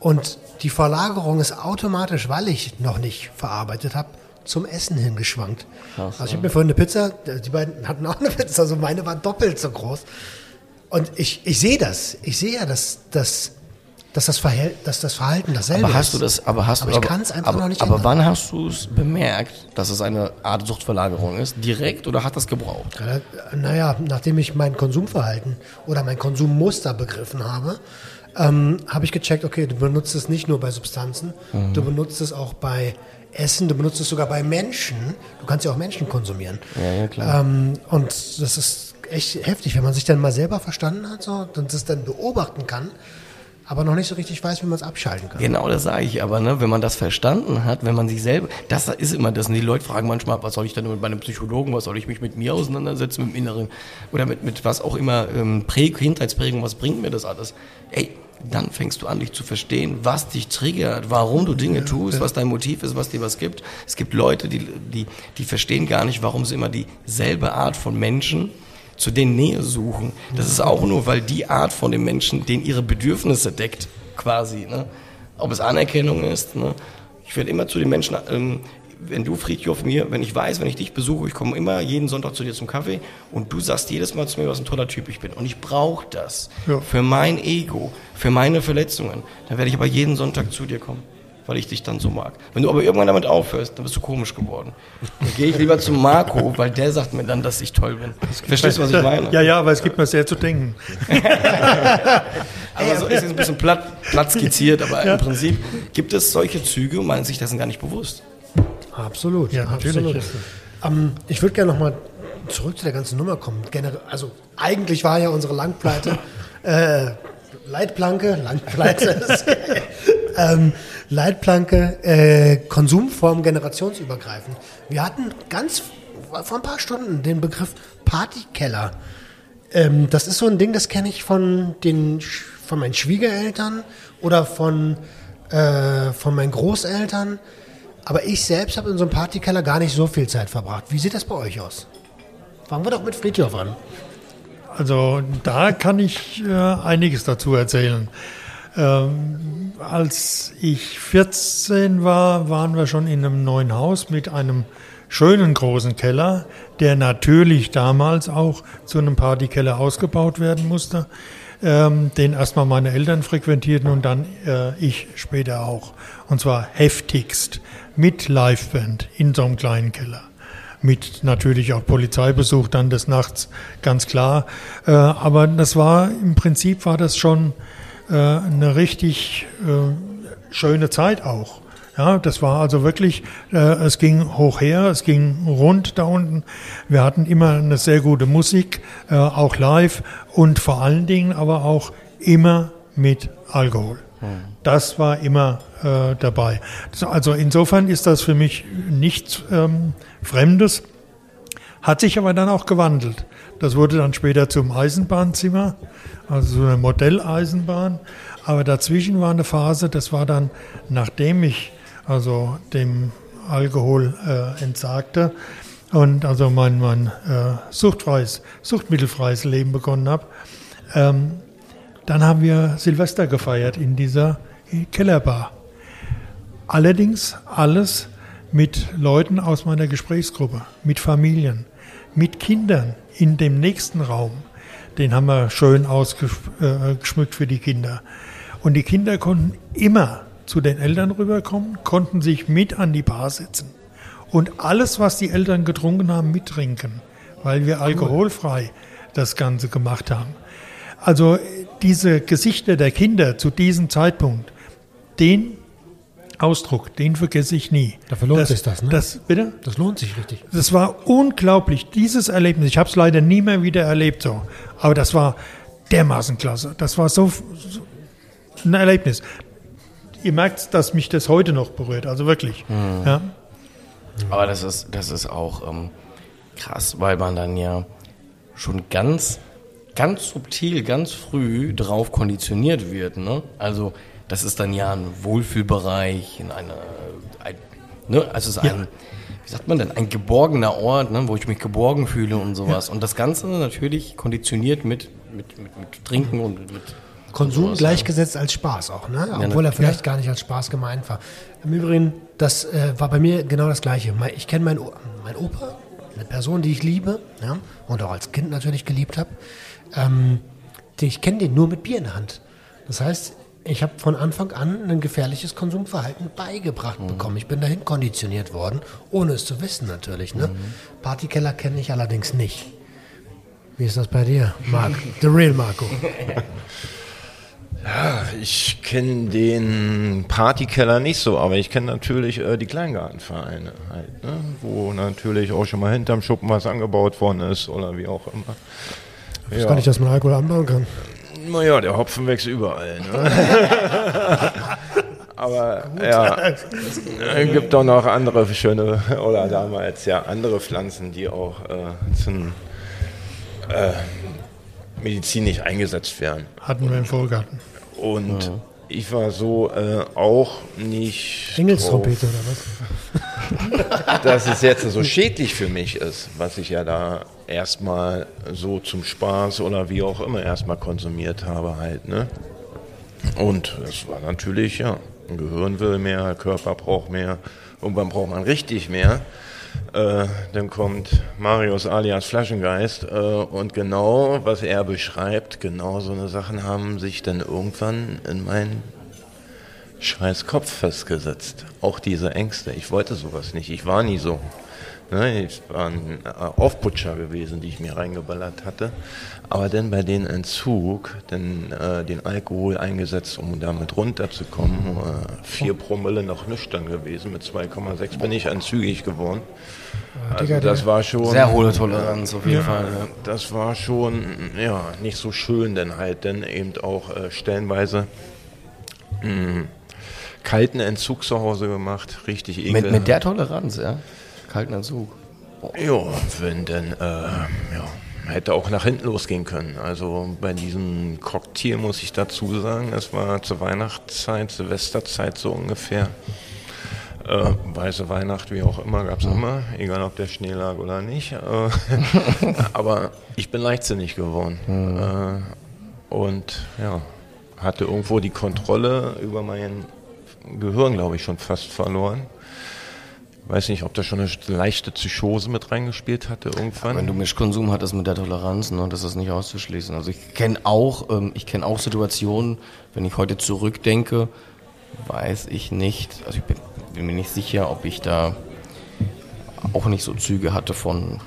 Und die Verlagerung ist automatisch, weil ich noch nicht verarbeitet habe, zum Essen hingeschwankt. also ich habe mir vorhin eine Pizza, die beiden hatten auch eine Pizza, also meine war doppelt so groß. Und ich, ich sehe das. Ich sehe ja, dass, dass, dass, das Verhält, dass das Verhalten dasselbe Aber hast ist. du das, aber hast aber du, ich kann es einfach aber, noch nicht Aber ändern. wann hast du es bemerkt, dass es eine Art Suchtverlagerung ist? Direkt oder hat das gebraucht? Naja, nachdem ich mein Konsumverhalten oder mein Konsummuster begriffen habe, ähm, habe ich gecheckt, okay, du benutzt es nicht nur bei Substanzen, mhm. du benutzt es auch bei Essen, du benutzt es sogar bei Menschen. Du kannst ja auch Menschen konsumieren. Ja, ja, klar. Ähm, und das ist echt heftig, wenn man sich dann mal selber verstanden hat so, und das dann beobachten kann, aber noch nicht so richtig weiß, wie man es abschalten kann. Genau, das sage ich aber, ne? wenn man das verstanden hat, wenn man sich selber, das ist immer das, und die Leute fragen manchmal, was soll ich denn mit meinem Psychologen, was soll ich mich mit mir auseinandersetzen, mit dem Inneren, oder mit, mit was auch immer, ähm, Prä Kindheitsprägung, was bringt mir das alles? Ey, dann fängst du an, dich zu verstehen, was dich triggert, warum du Dinge tust, was dein Motiv ist, was dir was gibt. Es gibt Leute, die, die, die verstehen gar nicht, warum sie immer dieselbe Art von Menschen zu denen Nähe suchen. Das ist auch nur, weil die Art von dem Menschen, den ihre Bedürfnisse deckt, quasi. Ne? Ob es Anerkennung ist. Ne? Ich werde immer zu den Menschen, ähm, wenn du, Friedhof, mir, wenn ich weiß, wenn ich dich besuche, ich komme immer jeden Sonntag zu dir zum Kaffee und du sagst jedes Mal zu mir, was ein toller Typ ich bin. Und ich brauche das ja. für mein Ego, für meine Verletzungen. Dann werde ich aber jeden Sonntag zu dir kommen weil ich dich dann so mag. Wenn du aber irgendwann damit aufhörst, dann bist du komisch geworden. Dann gehe ich lieber zu Marco, weil der sagt mir dann, dass ich toll bin. Verstehst du, was ich meine? Ja, ja, aber es gibt mir sehr zu denken. aber so ist jetzt ein bisschen platt, platt skizziert, aber ja. im Prinzip gibt es solche Züge und man sich dessen gar nicht bewusst. Absolut, ja, natürlich. Absolut. Ähm, ich würde gerne nochmal zurück zu der ganzen Nummer kommen. Generell, also eigentlich war ja unsere Langpleite äh, Leitplanke, Langpleite, ähm, Leitplanke, äh, Konsumform generationsübergreifend. Wir hatten ganz vor ein paar Stunden den Begriff Partykeller. Ähm, das ist so ein Ding, das kenne ich von den von meinen Schwiegereltern oder von äh, von meinen Großeltern. Aber ich selbst habe in so einem Partykeller gar nicht so viel Zeit verbracht. Wie sieht das bei euch aus? Fangen wir doch mit Friedhof an. Also da kann ich äh, einiges dazu erzählen. Ähm, als ich 14 war, waren wir schon in einem neuen Haus mit einem schönen großen Keller, der natürlich damals auch zu einem Partykeller ausgebaut werden musste, ähm, den erstmal meine Eltern frequentierten und dann äh, ich später auch. Und zwar heftigst mit Liveband in so einem kleinen Keller mit natürlich auch Polizeibesuch dann des Nachts, ganz klar. Äh, aber das war im Prinzip war das schon äh, eine richtig äh, schöne Zeit auch. Ja, das war also wirklich, äh, es ging hoch her, es ging rund da unten. Wir hatten immer eine sehr gute Musik, äh, auch live und vor allen Dingen aber auch immer mit Alkohol. Das war immer äh, dabei. Also insofern ist das für mich nichts ähm, Fremdes, hat sich aber dann auch gewandelt. Das wurde dann später zum Eisenbahnzimmer, also so eine Modelleisenbahn. Aber dazwischen war eine Phase, das war dann, nachdem ich also dem Alkohol äh, entsagte und also mein, mein äh, suchtfreies, suchtmittelfreies Leben begonnen habe, ähm, dann haben wir Silvester gefeiert in dieser Kellerbar. Allerdings alles mit Leuten aus meiner Gesprächsgruppe, mit Familien, mit Kindern in dem nächsten Raum. Den haben wir schön ausgeschmückt für die Kinder. Und die Kinder konnten immer zu den Eltern rüberkommen, konnten sich mit an die Bar setzen und alles, was die Eltern getrunken haben, mittrinken, weil wir alkoholfrei das Ganze gemacht haben. Also diese Gesichter der Kinder zu diesem Zeitpunkt, den Ausdruck, den vergesse ich nie. Dafür lohnt das, sich das, ne? Das, bitte? Das lohnt sich richtig. Das war unglaublich, dieses Erlebnis. Ich habe es leider nie mehr wieder erlebt so. Aber das war dermaßen klasse. Das war so, so ein Erlebnis. Ihr merkt, dass mich das heute noch berührt, also wirklich. Mhm. Ja. Aber das ist, das ist auch ähm, krass, weil man dann ja schon ganz ganz subtil, ganz früh drauf konditioniert wird. Ne? Also das ist dann ja ein Wohlfühlbereich, in einer, ein, ne? also es ist ein, wie sagt man denn, ein geborgener Ort, ne? wo ich mich geborgen fühle und sowas. Ja. Und das Ganze natürlich konditioniert mit, mit, mit, mit Trinken und mit Konsum sowas, gleichgesetzt ja. als Spaß auch, ne? obwohl er vielleicht ja. gar nicht als Spaß gemeint war. Im Übrigen, das äh, war bei mir genau das Gleiche. Ich kenne meinen mein Opa, eine Person, die ich liebe ja? und auch als Kind natürlich geliebt habe. Ähm, ich kenne den nur mit Bier in der Hand. Das heißt, ich habe von Anfang an ein gefährliches Konsumverhalten beigebracht mhm. bekommen. Ich bin dahin konditioniert worden, ohne es zu wissen natürlich. Ne? Mhm. Partykeller kenne ich allerdings nicht. Wie ist das bei dir, Marc? The real Marco. Ja, ich kenne den Partykeller nicht so, aber ich kenne natürlich äh, die Kleingartenvereine halt, ne? wo natürlich auch schon mal hinterm Schuppen was angebaut worden ist oder wie auch immer. Ich weiß gar nicht, dass man Alkohol anbauen kann. Naja, der Hopfen wächst überall. Ne? Aber ja, es gibt doch noch andere schöne, oder damals ja, andere Pflanzen, die auch äh, zum äh, medizinisch eingesetzt werden. Hatten wir im Vorgarten. Und ich war so äh, auch nicht. Engelstrompete oder was? dass es jetzt so schädlich für mich ist, was ich ja da erstmal so zum Spaß oder wie auch immer erstmal konsumiert habe halt, ne? Und es war natürlich, ja, Gehirn will mehr, Körper braucht mehr, irgendwann braucht man richtig mehr. Äh, dann kommt Marius alias Flaschengeist äh, und genau, was er beschreibt, genau so eine Sachen haben sich dann irgendwann in meinen scheiß Kopf festgesetzt. Auch diese Ängste. Ich wollte sowas nicht. Ich war nie so. Ne, ich war ein äh, Aufputscher gewesen, die ich mir reingeballert hatte. Aber dann bei den Entzug, dann äh, den Alkohol eingesetzt, um damit runterzukommen. Äh, vier Promille noch nüchtern gewesen. Mit 2,6 bin ich anzügig geworden. Also das war schon sehr hohe Toleranz auf jeden ja, Fall. Ja. Das war schon ja nicht so schön, denn halt dann eben auch äh, stellenweise mh, hm, kalten Entzug zu Hause gemacht, richtig ekel. Mit, mit der Toleranz, ja kalten Entzug. Oh. Ja, wenn denn, äh, ja, hätte auch nach hinten losgehen können. Also bei diesem Cocktail muss ich dazu sagen, es war zur Weihnachtszeit, Silvesterzeit so ungefähr. Äh, weiße Weihnacht, wie auch immer, gab es immer, egal ob der Schnee lag oder nicht. Äh, aber ich bin leichtsinnig geworden. Mhm. Äh, und ja, hatte irgendwo die Kontrolle über mein Gehirn, glaube ich, schon fast verloren. Weiß nicht, ob da schon eine leichte Psychose mit reingespielt hatte irgendwann. Ja, wenn du Mischkonsum hattest mit der Toleranz, ne, das ist nicht auszuschließen. Also ich kenne auch, ähm, ich kenne auch Situationen, wenn ich heute zurückdenke, weiß ich nicht, also ich bin, bin, mir nicht sicher, ob ich da auch nicht so Züge hatte von,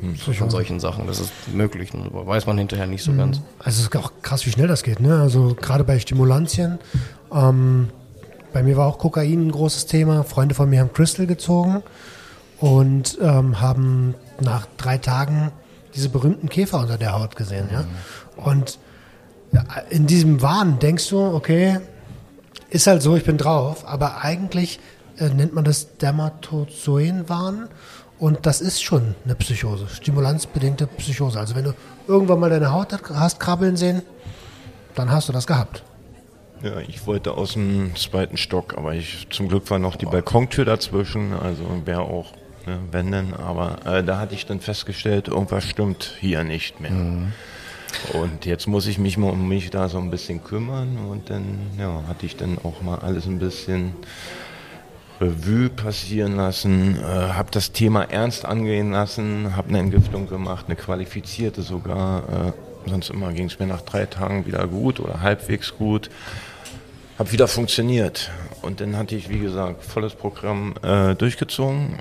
hm. von solchen Sachen. Das ist möglich, ne, weiß man hinterher nicht so mhm. ganz. Also es ist auch krass, wie schnell das geht. Ne? Also gerade bei Stimulantien. Ähm bei mir war auch Kokain ein großes Thema. Freunde von mir haben Crystal gezogen und ähm, haben nach drei Tagen diese berühmten Käfer unter der Haut gesehen. Ja? Und in diesem Wahn denkst du, okay, ist halt so, ich bin drauf, aber eigentlich äh, nennt man das Dermatozoen-Wahn und das ist schon eine Psychose, stimulanzbedingte Psychose. Also wenn du irgendwann mal deine Haut hast krabbeln sehen, dann hast du das gehabt. Ja, ich wollte aus dem zweiten Stock, aber ich zum Glück war noch die Balkontür dazwischen, also wäre auch ne, wenn denn, aber äh, da hatte ich dann festgestellt, irgendwas stimmt hier nicht mehr. Mhm. Und jetzt muss ich mich mal um mich da so ein bisschen kümmern und dann ja, hatte ich dann auch mal alles ein bisschen Revue passieren lassen, äh, habe das Thema ernst angehen lassen, habe eine Entgiftung gemacht, eine qualifizierte sogar. Äh, sonst immer ging es mir nach drei Tagen wieder gut oder halbwegs gut habe wieder funktioniert. Und dann hatte ich, wie gesagt, volles Programm äh, durchgezogen,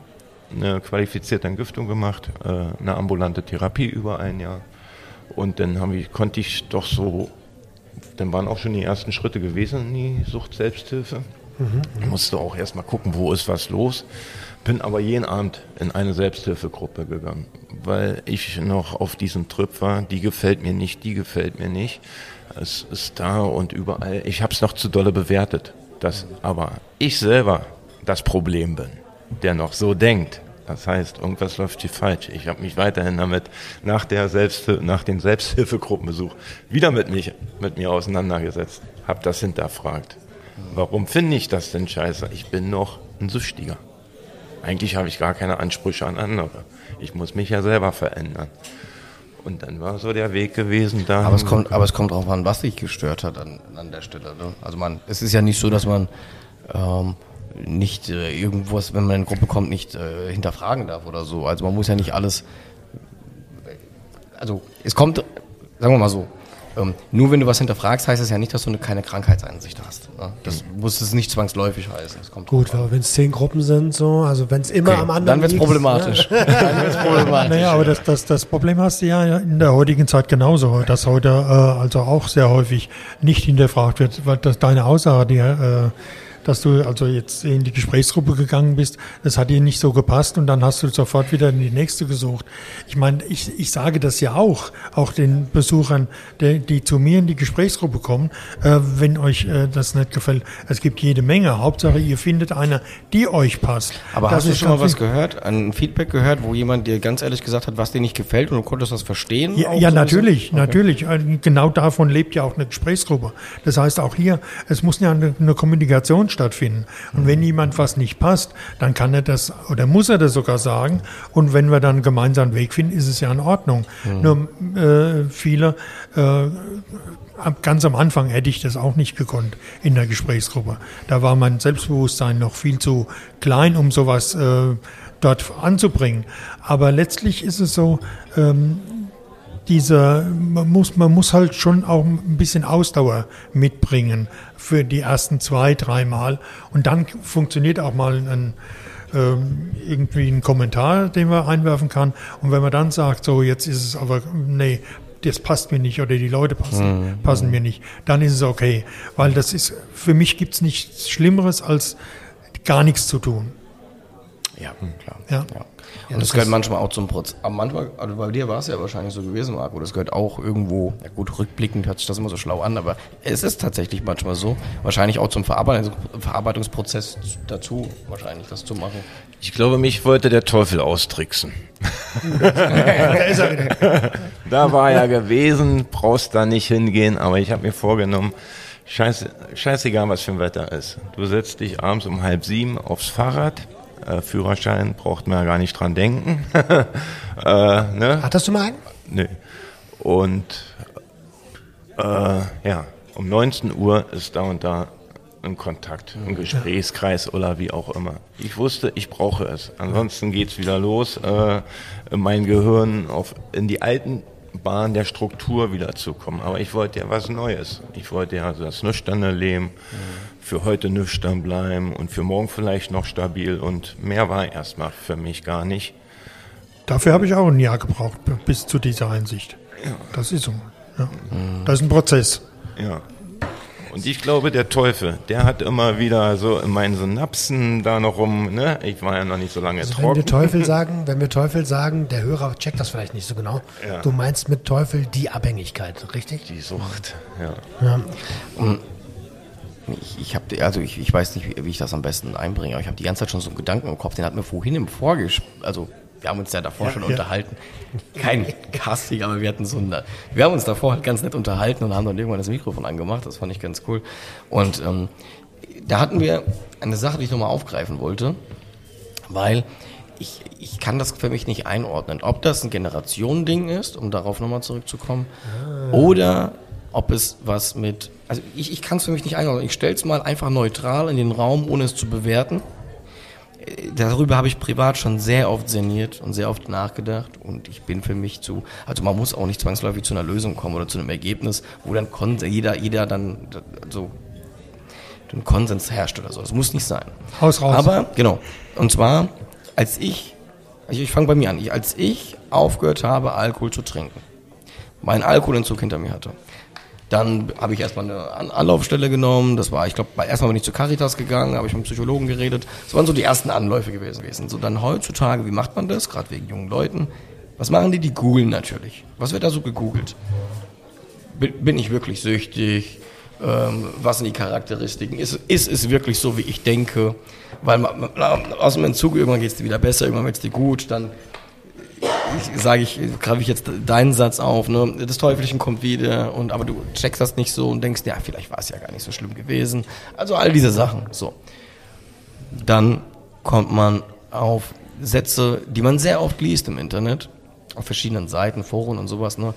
eine qualifizierte Entgiftung gemacht, äh, eine ambulante Therapie über ein Jahr. Und dann ich, konnte ich doch so, dann waren auch schon die ersten Schritte gewesen in die Sucht-Selbsthilfe. Mhm, ich musste auch erstmal gucken, wo ist was los. Bin aber jeden Abend in eine Selbsthilfegruppe gegangen, weil ich noch auf diesem Trip war, die gefällt mir nicht, die gefällt mir nicht. Es ist da und überall. Ich habe es noch zu dolle bewertet, dass aber ich selber das Problem bin, der noch so denkt. Das heißt, irgendwas läuft hier falsch. Ich habe mich weiterhin damit nach, der Selbst, nach dem Selbsthilfegruppenbesuch wieder mit, mich, mit mir auseinandergesetzt, habe das hinterfragt. Warum finde ich das denn scheiße? Ich bin noch ein Süchtiger. Eigentlich habe ich gar keine Ansprüche an andere. Ich muss mich ja selber verändern. Und dann war so der Weg gewesen da. Aber es kommt, aber es kommt drauf an, was sich gestört hat an, an der Stelle. Ne? Also man, es ist ja nicht so, dass man ähm, nicht äh, irgendwas, wenn man in eine Gruppe kommt, nicht äh, hinterfragen darf oder so. Also man muss ja nicht alles. Also es kommt, sagen wir mal so, Ähm, nur wenn du was hinterfragst, heißt das ja nicht, dass du eine, keine Krankheitseinsicht hast. Ne? Das muss es nicht zwangsläufig heißen. Das kommt Gut, aber wenn es zehn Gruppen sind, so, also wenn es immer Okay, am anderen dann wird's liegt, problematisch. dann wird's problematisch. Naja, aber das, das, das Problem hast du ja in der heutigen Zeit genauso, dass heute äh, also auch sehr häufig nicht hinterfragt wird, weil das deine Aussage, die, äh, dass du also jetzt in die Gesprächsgruppe gegangen bist, das hat dir nicht so gepasst und dann hast du sofort wieder in die nächste gesucht. Ich meine, ich, ich sage das ja auch, auch den Besuchern, die, die zu mir in die Gesprächsgruppe kommen, äh, wenn euch äh, das nicht gefällt. Es gibt jede Menge. Hauptsache, ihr findet eine, die euch passt. Aber Das hast du schon mal was gehört, ein Feedback gehört, wo jemand dir ganz ehrlich gesagt hat, was dir nicht gefällt und du konntest das verstehen? Ja, ja so natürlich, bisschen? natürlich. Äh, Genau davon lebt ja auch eine Gesprächsgruppe. Das heißt auch hier, es muss ja eine, eine Kommunikation stattfinden. Und wenn jemand was nicht passt, dann kann er das oder muss er das sogar sagen. Und wenn wir dann einen gemeinsamen Weg finden, ist es ja in Ordnung. Nur äh, viele äh, ganz am Anfang hätte ich das auch nicht gekonnt in der Gesprächsgruppe. Da war mein Selbstbewusstsein noch viel zu klein, um sowas äh, dort anzubringen. Aber letztlich ist es so, ähm, dieser, man muss, man muss halt schon auch ein bisschen Ausdauer mitbringen für die ersten zwei, dreimal. Und dann funktioniert auch mal ein, ähm, irgendwie ein Kommentar, den man einwerfen kann. Und wenn man dann sagt, so jetzt ist es aber, nee, das passt mir nicht oder die Leute passen, passen mir nicht, dann ist es okay. Weil das ist, für mich gibt es nichts Schlimmeres, als gar nichts zu tun. Ja, klar. Ja. Und das gehört manchmal auch zum Prozess. Aber manchmal, also bei dir war es ja wahrscheinlich so gewesen, Marco. Das gehört auch irgendwo, ja gut, rückblickend hört sich das immer so schlau an, aber es ist tatsächlich manchmal so. Wahrscheinlich auch zum Verarbeitungs Verarbeitungsprozess dazu, wahrscheinlich das zu machen. Ich glaube, mich wollte der Teufel austricksen. Da er war er gewesen, brauchst da nicht hingehen, aber ich habe mir vorgenommen, scheiße, scheißegal, was für ein Wetter ist. Du setzt dich abends um halb sieben aufs Fahrrad, äh, Führerschein braucht man ja gar nicht dran denken. äh, ne? Hattest du mal einen? Nee. Und äh, ja, um 19 Uhr ist da und da ein Kontakt, ein Gesprächskreis oder wie auch immer. Ich wusste, ich brauche es. Ansonsten geht's wieder los, äh, mein Gehirn auf, in die alten Bahn der Struktur wiederzukommen. Aber ich wollte ja was Neues. Ich wollte ja das nüchterne Leben, für heute nüchtern bleiben und für morgen vielleicht noch stabil. Und mehr war erstmal für mich gar nicht. Dafür habe ich auch ein Jahr gebraucht, bis zu dieser Einsicht. Das ist so. Ja. Das ist ein Prozess. Ja. Und ich glaube, der Teufel, der hat immer wieder so in meinen Synapsen da noch rum, ne? Ich war ja noch nicht so lange Also wenn wir trocken. Teufel sagen, wenn wir Teufel sagen, der Hörer checkt das vielleicht nicht so genau. Ja. Du meinst mit Teufel die Abhängigkeit, richtig? Die Sucht, ja. Ja. Ich, ich habe, also ich, ich weiß nicht, wie, wie ich das am besten einbringe, aber ich habe die ganze Zeit schon so einen Gedanken im Kopf, den hat mir vorhin im Vorgesch, also wir haben uns ja davor Ja, schon ja. unterhalten. Kein Casting, aber wir hatten so ein, wir haben uns davor halt ganz nett unterhalten und haben dann irgendwann das Mikrofon angemacht, das fand ich ganz cool. Und ähm, da hatten wir eine Sache, die ich nochmal aufgreifen wollte, weil ich, ich kann das für mich nicht einordnen, ob das ein Generationending ist, um darauf nochmal zurückzukommen, oder ob es was mit, also ich, ich kann es für mich nicht einordnen. Ich stelle es mal einfach neutral in den Raum, ohne es zu bewerten. Äh, Darüber habe ich privat schon sehr oft sinniert und sehr oft nachgedacht und ich bin für mich zu, also man muss auch nicht zwangsläufig zu einer Lösung kommen oder zu einem Ergebnis, wo dann Kons jeder, jeder dann so ein Konsens herrscht oder so. Das muss nicht sein. Haus raus. Aber, genau. Und zwar, als ich, ich, ich fange bei mir an, ich, als ich aufgehört habe, Alkohol zu trinken, meinen Alkoholentzug hinter mir hatte, dann habe ich erstmal eine An Anlaufstelle genommen. Das war, ich glaube, erstmal bin ich zu Caritas gegangen, habe ich mit dem Psychologen geredet. Das waren so die ersten Anläufe gewesen. So dann heutzutage, wie macht man das? Gerade wegen jungen Leuten. Was machen die? Die googeln natürlich. Was wird da so gegoogelt? Bin, ich wirklich süchtig? Ähm, was sind die Charakteristiken? Ist, ist es wirklich so, wie ich denke? Weil man, aus dem Entzug irgendwann geht es dir wieder besser, irgendwann wird es dir gut, dann sage ich, greife ich jetzt deinen Satz auf, ne? Das Teufelchen kommt wieder und aber du checkst das nicht so und denkst, ja, vielleicht war es ja gar nicht so schlimm gewesen. Also all diese Sachen. So. Dann kommt man auf Sätze, die man sehr oft liest im Internet, auf verschiedenen Seiten, Foren und sowas, ne?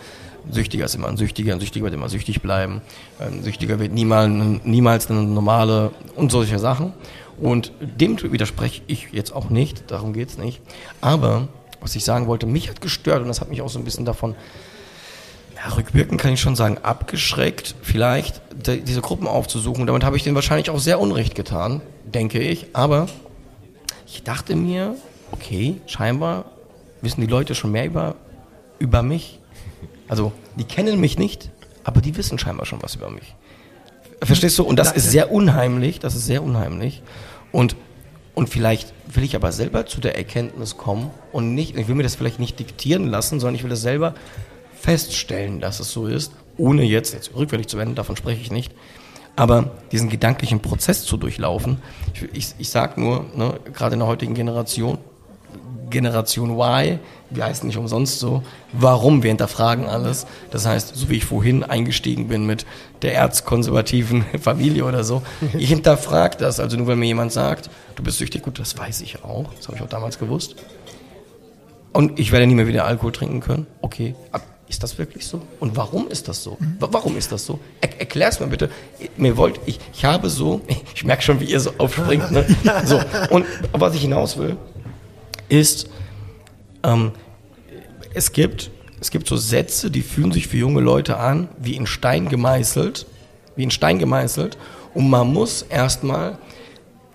Süchtiger ist immer ein Süchtiger, ein Süchtiger wird immer süchtig bleiben, ein Süchtiger wird niemals, niemals eine normale und solche Sachen. Und dem widerspreche ich jetzt auch nicht, darum geht's nicht. Aber was ich sagen wollte, mich hat gestört und das hat mich auch so ein bisschen davon, ja, rückwirkend kann ich schon sagen, abgeschreckt, vielleicht de, diese Gruppen aufzusuchen. Damit habe ich denen wahrscheinlich auch sehr Unrecht getan, denke ich. Aber ich dachte mir, okay, scheinbar wissen die Leute schon mehr über, über mich. Also, die kennen mich nicht, aber die wissen scheinbar schon was über mich. Verstehst du? Und das ist sehr unheimlich, das ist sehr unheimlich. Und, und vielleicht will ich aber selber zu der Erkenntnis kommen und nicht, ich will mir das vielleicht nicht diktieren lassen, sondern ich will das selber feststellen, dass es so ist, ohne jetzt, jetzt rückwärtig zu wenden, davon spreche ich nicht, aber diesen gedanklichen Prozess zu durchlaufen. Ich, ich, ich sage nur, ne, gerade in der heutigen Generation, Generation Y, wir heißen nicht umsonst so, warum, wir hinterfragen alles. Das heißt, so wie ich vorhin eingestiegen bin mit der erzkonservativen Familie oder so, ich hinterfrage das. Also nur weil mir jemand sagt, du bist süchtig, gut, das weiß ich auch, das habe ich auch damals gewusst. Und ich werde nie mehr wieder Alkohol trinken können. Okay, ist das wirklich so? Und warum ist das so? Warum ist das so? Er, erklär's mir bitte. Mir wollt, ich, ich habe so, ich merke schon, wie ihr so aufspringt. Ne? So, und was ich hinaus will, ist, ähm, es gibt, es gibt so Sätze, die fühlen sich für junge Leute an, wie in Stein gemeißelt, wie in Stein gemeißelt. Und man muss erstmal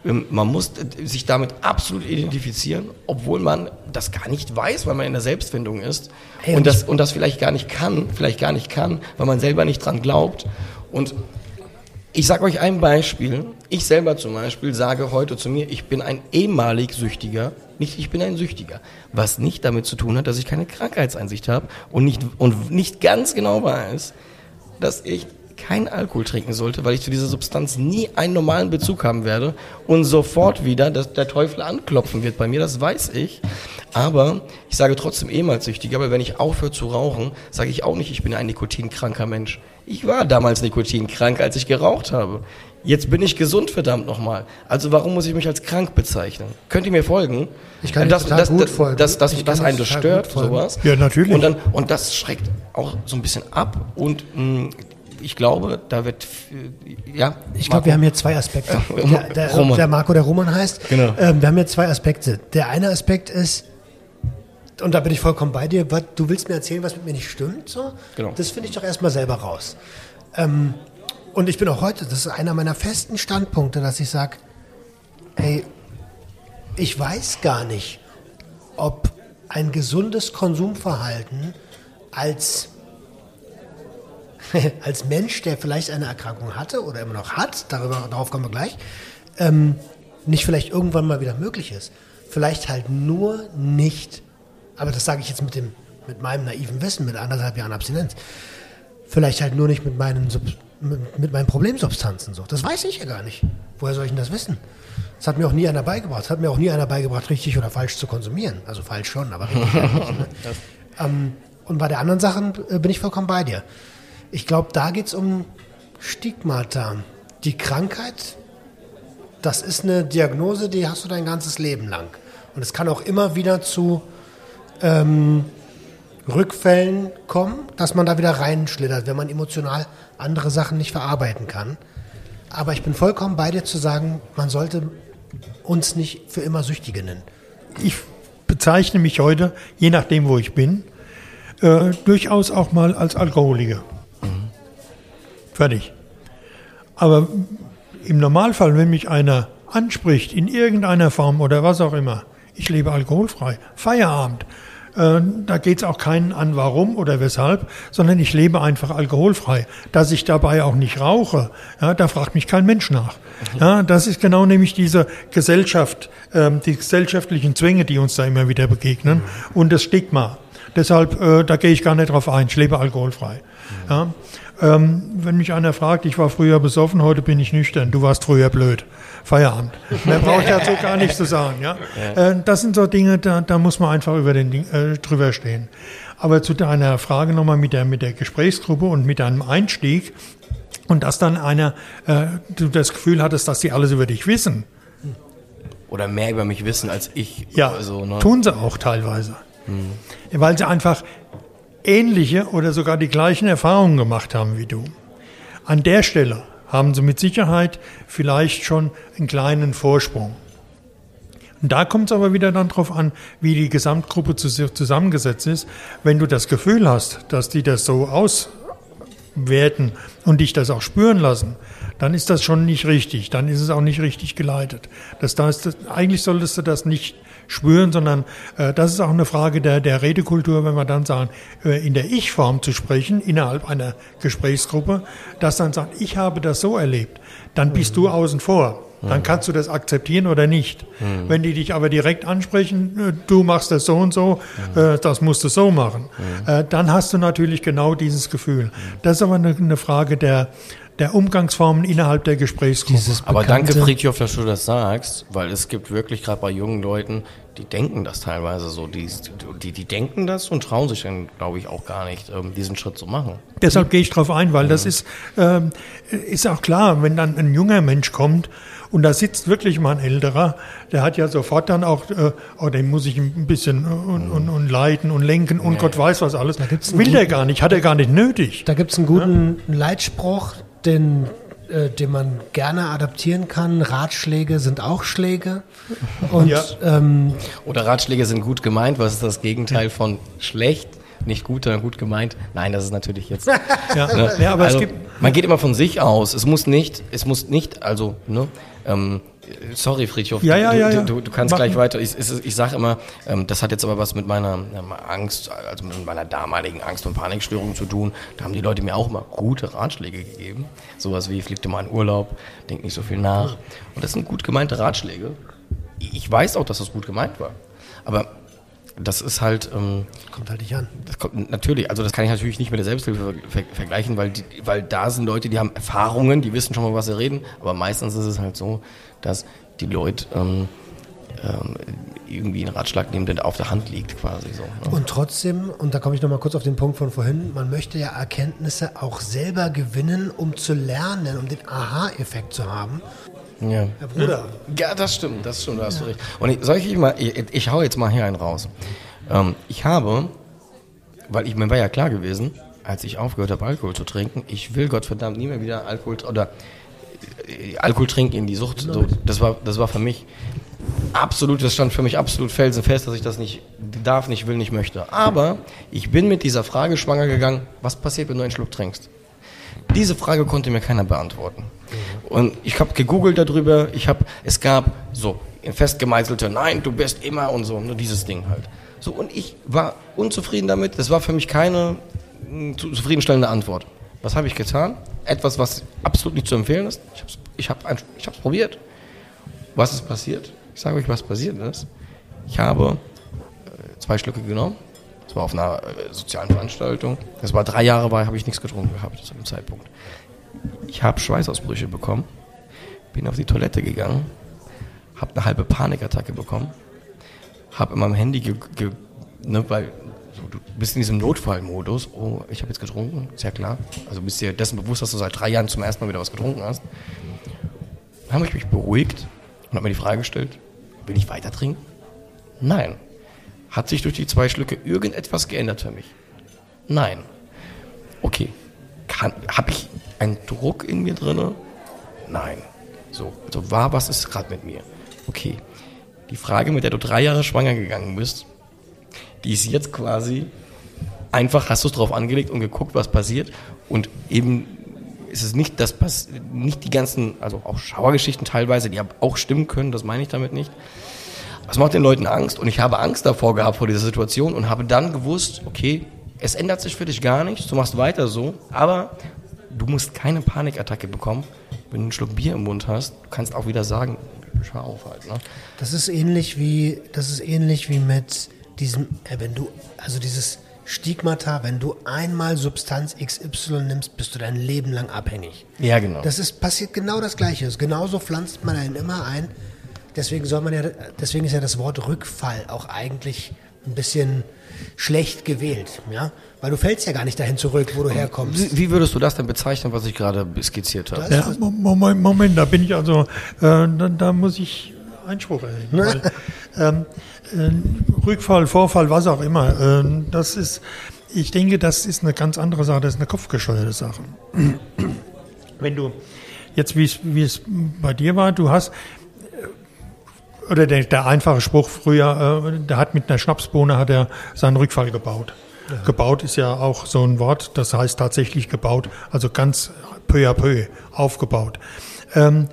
ähm, man muss sich damit absolut identifizieren, obwohl man das gar nicht weiß, weil man in der Selbstfindung ist hey, und, das, und das vielleicht gar nicht kann, vielleicht gar nicht kann, weil man selber nicht dran glaubt. Und ich sage euch ein Beispiel. Ich selber zum Beispiel sage heute zu mir, ich bin ein ehemalig Süchtiger, nicht ich bin ein Süchtiger. Was nicht damit zu tun hat, dass ich keine Krankheitseinsicht habe und nicht, und nicht ganz genau weiß, dass ich keinen Alkohol trinken sollte, weil ich zu dieser Substanz nie einen normalen Bezug haben werde und sofort wieder dass der Teufel anklopfen wird bei mir, das weiß ich. Aber ich sage trotzdem ehemals süchtig, aber wenn ich aufhöre zu rauchen, sage ich auch nicht, ich bin ein nikotinkranker Mensch. Ich war damals nikotinkrank, als ich geraucht habe. Jetzt bin ich gesund, verdammt nochmal. Also warum muss ich mich als krank bezeichnen? Könnt ihr mir folgen? Ich kann das, das, gut folgen. Das, das, das, das einen das stört, sowas. Ja, natürlich. Und, dann, und das schreckt auch so ein bisschen ab. Und mh, ich glaube, da wird, ja. Ich glaube, wir haben hier zwei Aspekte. Der, der, der, Marco, der Roman heißt. Genau. Ähm, wir haben hier zwei Aspekte. Der eine Aspekt ist, und da bin ich vollkommen bei dir, was, du willst mir erzählen, was mit mir nicht stimmt, so? Genau. Das finde ich doch erstmal selber raus. Ähm, und ich bin auch heute, das ist einer meiner festen Standpunkte, dass ich sage, hey, ich weiß gar nicht, ob ein gesundes Konsumverhalten als als Mensch, der vielleicht eine Erkrankung hatte oder immer noch hat, darüber, darauf kommen wir gleich, ähm, nicht vielleicht irgendwann mal wieder möglich ist. Vielleicht halt nur nicht, aber das sage ich jetzt mit, dem, mit meinem naiven Wissen, mit anderthalb Jahren Abstinenz, vielleicht halt nur nicht mit meinen, mit, mit meinen Problemsubstanzen so. Das weiß ich ja gar nicht. Woher soll ich denn das wissen? Das hat mir auch nie einer beigebracht. Das hat mir auch nie einer beigebracht, richtig oder falsch zu konsumieren. Also falsch schon, aber richtig. nicht, ne? ähm, und bei der anderen Sachen äh, bin ich vollkommen bei dir. Ich glaube, da geht es um Stigmata. Die Krankheit, das ist eine Diagnose, die hast du dein ganzes Leben lang. Und es kann auch immer wieder zu ähm, Rückfällen kommen, dass man da wieder reinschlittert, wenn man emotional andere Sachen nicht verarbeiten kann. Aber ich bin vollkommen bei dir zu sagen, man sollte uns nicht für immer Süchtige nennen. Ich bezeichne mich heute, je nachdem, wo ich bin, äh, durchaus auch mal als Alkoholiker. Fertig. Aber im Normalfall, wenn mich einer anspricht, in irgendeiner Form oder was auch immer, ich lebe alkoholfrei, Feierabend. Äh, da geht es auch keinen an, warum oder weshalb, sondern ich lebe einfach alkoholfrei. Dass ich dabei auch nicht rauche, ja, da fragt mich kein Mensch nach. Ja, das ist genau nämlich diese Gesellschaft, ähm, die gesellschaftlichen Zwänge, die uns da immer wieder begegnen und das Stigma. Deshalb, äh, da gehe ich gar nicht drauf ein, ich lebe alkoholfrei. Ja. Ähm, wenn mich einer fragt, ich war früher besoffen, heute bin ich nüchtern, du warst früher blöd. Feierabend. Mehr brauche ich dazu gar nichts zu sagen. Ja? Äh, das sind so Dinge, da, da muss man einfach über den, äh, drüber stehen. Aber zu deiner Frage nochmal mit der, mit der Gesprächsgruppe und mit deinem Einstieg und dass dann einer, äh, du das Gefühl hattest, dass sie alles über dich wissen. Oder mehr über mich wissen als ich. Ja, also, ne? tun sie auch teilweise. Hm. Weil sie einfach ähnliche oder sogar die gleichen Erfahrungen gemacht haben wie du. An der Stelle haben sie mit Sicherheit vielleicht schon einen kleinen Vorsprung. Und da kommt es aber wieder dann drauf an, wie die Gesamtgruppe zusammengesetzt ist. Wenn du das Gefühl hast, dass die das so auswerten und dich das auch spüren lassen, dann ist das schon nicht richtig. Dann ist es auch nicht richtig geleitet. Das, das, eigentlich solltest du das nicht spüren, sondern äh, das ist auch eine Frage der, der Redekultur, wenn wir dann sagen, äh, in der Ich-Form zu sprechen, innerhalb einer Gesprächsgruppe, dass dann sagt, ich habe das so erlebt, dann bist mhm. du außen vor. Dann kannst du das akzeptieren oder nicht. Mhm. Wenn die dich aber direkt ansprechen, äh, du machst das so und so, mhm. das musst du so machen, mhm. dann hast du natürlich genau dieses Gefühl. Das ist aber eine Frage der, der Umgangsformen innerhalb der Gesprächsgruppe. Aber danke, Friedhof, dass du das sagst, weil es gibt wirklich gerade bei jungen Leuten, die denken das teilweise so. Die, die, die denken das und trauen sich dann, glaube ich, auch gar nicht, ähm, diesen Schritt zu machen. Deshalb gehe ich darauf ein, weil mhm. das ist, ähm, ist auch klar, wenn dann ein junger Mensch kommt und da sitzt wirklich mal ein Älterer, der hat ja sofort dann auch, äh, oh, den muss ich ein bisschen und, und, und leiten und lenken und nee. Gott weiß was alles. Da gibt's Will der gar nicht, hat er gar nicht nötig. Da gibt es einen guten ja? Leitspruch, den, äh, den man gerne adaptieren kann. Ratschläge sind auch Schläge. Und, ja. ähm, Oder Ratschläge sind gut gemeint. Was ist das Gegenteil von schlecht? Nicht gut, sondern gut gemeint. Nein, das ist natürlich jetzt. ja. Ne? ja, aber also, es gibt. Man geht immer von sich aus. Es muss nicht, es muss nicht, also, ne, ähm, sorry, Friedhof, ja, ja, ja, du, du, du kannst Mach gleich weiter. Ich, ich, ich sage immer, ähm, das hat jetzt aber was mit meiner ähm, Angst, also mit meiner damaligen Angst- und Panikstörung zu tun. Da haben die Leute mir auch immer gute Ratschläge gegeben. Sowas wie, flieg dir mal in Urlaub, denk nicht so viel nach. Und das sind gut gemeinte Ratschläge. Ich weiß auch, dass das gut gemeint war. Aber das ist halt. Ähm, kommt halt nicht an. Das kommt natürlich, also das kann ich natürlich nicht mit der Selbsthilfe ver vergleichen, weil, die, weil da sind Leute, die haben Erfahrungen, die wissen schon mal, was sie reden, aber meistens ist es halt so, dass die Leute ähm, ähm, irgendwie einen Ratschlag nehmen, der auf der Hand liegt quasi so. Ne? Und trotzdem, und da komme ich nochmal kurz auf den Punkt von vorhin, man möchte ja Erkenntnisse auch selber gewinnen, um zu lernen, um den Aha-Effekt zu haben. Ja. Herr Bruder. Ja, das stimmt, das stimmt, da hast du recht. Und ich, soll ich mal, ich, ich hau jetzt mal hier einen raus. Ähm, ich habe, weil ich, mir war ja klar gewesen, als ich aufgehört habe, Alkohol zu trinken, ich will Gott verdammt nie mehr wieder Alkohol, oder Alkohol trinken in die Sucht. So, das war, das war für mich absolut, das stand für mich absolut felsenfest, dass ich das nicht darf, nicht will, nicht möchte. Aber ich bin mit dieser Frage schwanger gegangen, was passiert, wenn du einen Schluck trinkst? Diese Frage konnte mir keiner beantworten. Und ich habe gegoogelt darüber, ich habe, es gab so festgemeißelte, nein, du bist immer und so, nur dieses Ding halt. So, und ich war unzufrieden damit, das war für mich keine mh, zufriedenstellende Antwort. Was habe ich getan? Etwas, was absolut nicht zu empfehlen ist. Ich habe es ich hab, ich probiert. Was ist passiert? Ich sage euch, was passiert ist. Ich habe äh, zwei Schlücke genommen. Das war auf einer äh, sozialen Veranstaltung. Das war drei Jahre bei, habe ich nichts getrunken gehabt zu dem Zeitpunkt. Ich habe Schweißausbrüche bekommen, bin auf die Toilette gegangen, habe eine halbe Panikattacke bekommen, habe in meinem Handy, ge, ge, ne, weil du bist in diesem Notfallmodus, oh, ich habe jetzt getrunken, ist ja klar. Also bist dir dessen bewusst, dass du seit drei Jahren zum ersten Mal wieder was getrunken hast. Dann habe ich mich beruhigt und habe mir die Frage gestellt, will ich weiter trinken? Nein. Hat sich durch die zwei Schlücke irgendetwas geändert für mich? Nein. Okay. Habe ich einen Druck in mir drinne? Nein. So, also war, was ist gerade mit mir? Okay. Die Frage, mit der du drei Jahre schwanger gegangen bist, die ist jetzt quasi einfach, hast du es drauf angelegt und geguckt, was passiert und eben ist es nicht das nicht die ganzen, also auch Schauergeschichten teilweise, die auch stimmen können, das meine ich damit nicht. Was macht den Leuten Angst? Und ich habe Angst davor gehabt vor dieser Situation und habe dann gewusst, okay, es ändert sich für dich gar nichts, du machst weiter so, aber du musst keine Panikattacke bekommen, wenn du einen Schluck Bier im Mund hast. Du kannst auch wieder sagen, schau auf halt. Ne? Das ist ähnlich wie, das ist ähnlich wie mit diesem, äh, wenn du, also dieses Stigmata, wenn du einmal Substanz XY nimmst, bist du dein Leben lang abhängig. Ja, genau. Das ist, passiert genau das Gleiche. Genauso pflanzt man einen immer ein. Deswegen soll man ja, deswegen ist ja das Wort Rückfall auch eigentlich ein bisschen schlecht gewählt, ja, weil du fällst ja gar nicht dahin zurück, wo du herkommst. Wie würdest du das denn bezeichnen, was ich gerade skizziert habe? Ja, Moment, Moment, da bin ich also, äh, da, da, muss ich Einspruch erheben. weil, ähm, äh, Rückfall, Vorfall, was auch immer, äh, das ist, ich denke, das ist eine ganz andere Sache, das ist eine kopfgesteuerte Sache. Wenn du jetzt, wie es, wie es bei dir war, du hast oder der, der einfache Spruch früher, äh, der hat mit einer Schnapsbohne hat er seinen Rückfall gebaut. Ja. Gebaut ist ja auch so ein Wort, das heißt tatsächlich gebaut, also ganz peu à peu aufgebaut. Ähm,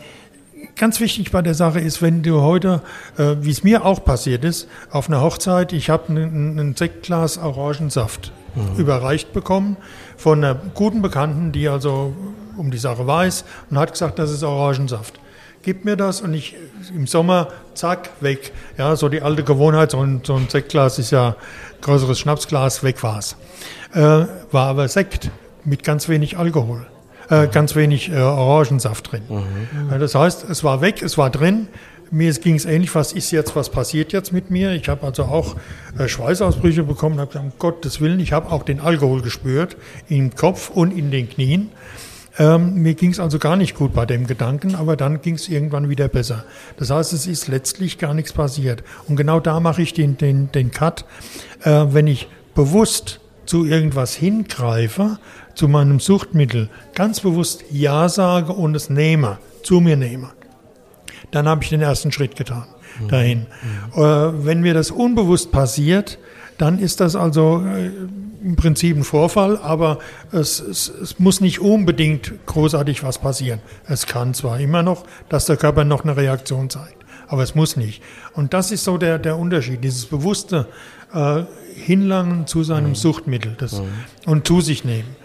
ganz wichtig bei der Sache ist, wenn du heute, äh, wie es mir auch passiert ist, auf einer Hochzeit, ich habe ein, ein Sektglas Orangensaft mhm. überreicht bekommen von einer guten Bekannten, die also um die Sache weiß und hat gesagt, das ist Orangensaft. Gib mir das und ich im Sommer, zack, weg. Ja, so die alte Gewohnheit, so ein, so ein Sektglas ist ja größeres Schnapsglas, weg war's. Äh, war aber Sekt mit ganz wenig Alkohol. Äh, ganz wenig äh, Orangensaft drin. Mhm. Das heißt, es war weg, es war drin. Mir ging es ähnlich, was ist jetzt, was passiert jetzt mit mir? Ich habe also auch äh, Schweißausbrüche bekommen, habe gesagt, um Gottes Willen, ich habe auch den Alkohol gespürt im Kopf und in den Knien. Ähm, mir ging es also gar nicht gut bei dem Gedanken, aber dann ging es irgendwann wieder besser. Das heißt, es ist letztlich gar nichts passiert. Und genau da mache ich den, den, den Cut. Äh, wenn ich bewusst zu irgendwas hingreife, zu meinem Suchtmittel, ganz bewusst Ja sage und es nehme, zu mir nehme, dann habe ich den ersten Schritt getan mhm. dahin. Mhm. Äh, wenn mir das unbewusst passiert, dann ist das also äh, im Prinzip ein Vorfall, aber es, es, es, muss nicht unbedingt großartig was passieren. Es kann zwar immer noch, dass der Körper noch eine Reaktion zeigt, aber es muss nicht. Und das ist so der, der Unterschied, dieses bewusste äh, Hinlangen zu seinem mhm. Suchtmittel das, mhm. und zu sich nehmen.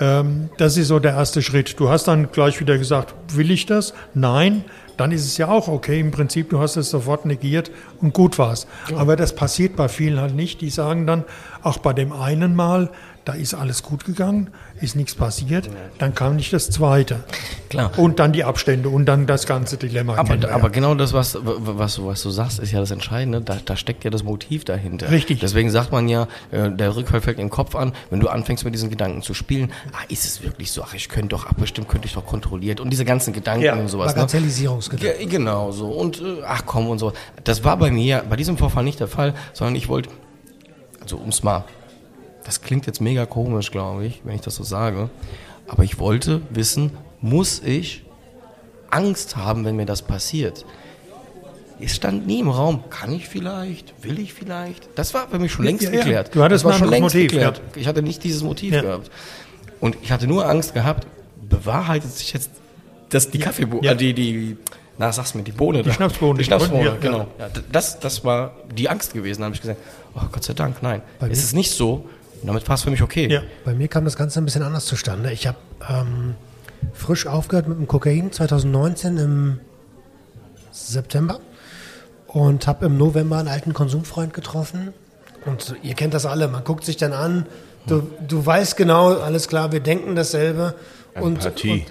Ähm, das ist so der erste Schritt. Du hast dann gleich wieder gesagt, will ich das? Nein dann ist es ja auch okay. Im Prinzip, du hast es sofort negiert und gut war's. Ja. Aber das passiert bei vielen halt nicht. Die sagen dann, auch bei dem einen Mal, da ist alles gut gegangen, ist nichts passiert, dann kam nicht das zweite. Klar. Und dann die Abstände und dann das ganze Dilemma. Aber, aber genau das, was, was, was du sagst, ist ja das Entscheidende. Da, da steckt ja das Motiv dahinter. Richtig. Deswegen sagt man ja, äh, der Rückfall fällt im Kopf an, wenn du anfängst mit diesen Gedanken zu spielen, ah, ist es wirklich so, ach, ich könnte doch abgestimmt, könnte ich doch kontrolliert und diese ganzen Gedanken ja. und sowas. Ne? Bagatellisierungsgedanken. Ne? Genau, so. Und äh, ach komm und so. Das war bei mir bei diesem Vorfall nicht der Fall, sondern ich wollte, also um es mal das klingt jetzt mega komisch, glaube ich, wenn ich das so sage. Aber ich wollte wissen, muss ich Angst haben, wenn mir das passiert? Es stand nie im Raum, kann ich vielleicht, will ich vielleicht? Das war für mich schon längst ja, geklärt. Du hattest das war schon längst Motiv, geklärt. Ja. Ich hatte nicht dieses Motiv gehabt. Und ich hatte nur Angst gehabt, bewahrheitet sich jetzt das, die Kaffeebohne, ja. Äh, die, die, na, sag's mir, die Bohne. Die Schnapsbohne. Die Schnapsbohne, genau. Ja, das, das war die Angst gewesen. Da habe ich gesagt, oh Gott sei Dank, nein. Bei es ist nicht so, damit war es für mich okay. Ja. Bei mir kam das Ganze ein bisschen anders zustande. Ich habe ähm, frisch aufgehört mit dem Kokain 2019 im September und habe im November einen alten Konsumfreund getroffen. Und ihr kennt das alle, man guckt sich dann an, du, du weißt genau, alles klar, wir denken dasselbe. Empathie.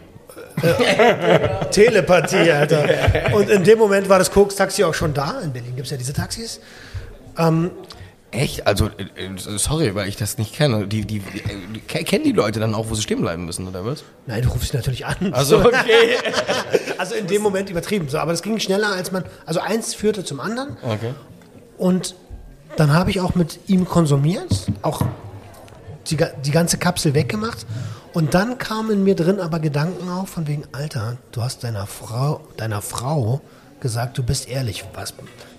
Und, äh, Telepathie, Alter. Und in dem Moment war das Koks-Taxi auch schon da. In Berlin gibt es ja diese Taxis. Ähm, Echt? Also, äh, äh, sorry, weil ich das nicht kenne. Die, die, die, kennen die Leute dann auch, wo sie stehen bleiben müssen, oder was? Nein, du rufst sie natürlich an. Also, okay. also in dem Moment übertrieben. So, aber das ging schneller, als man. Also eins führte zum anderen. Okay. Und dann habe ich auch mit ihm konsumiert, auch die, die ganze Kapsel weggemacht. Und dann kamen in mir drin aber Gedanken auf, von wegen, Alter, du hast deiner Frau, deiner Frau gesagt, du bist ehrlich. Was,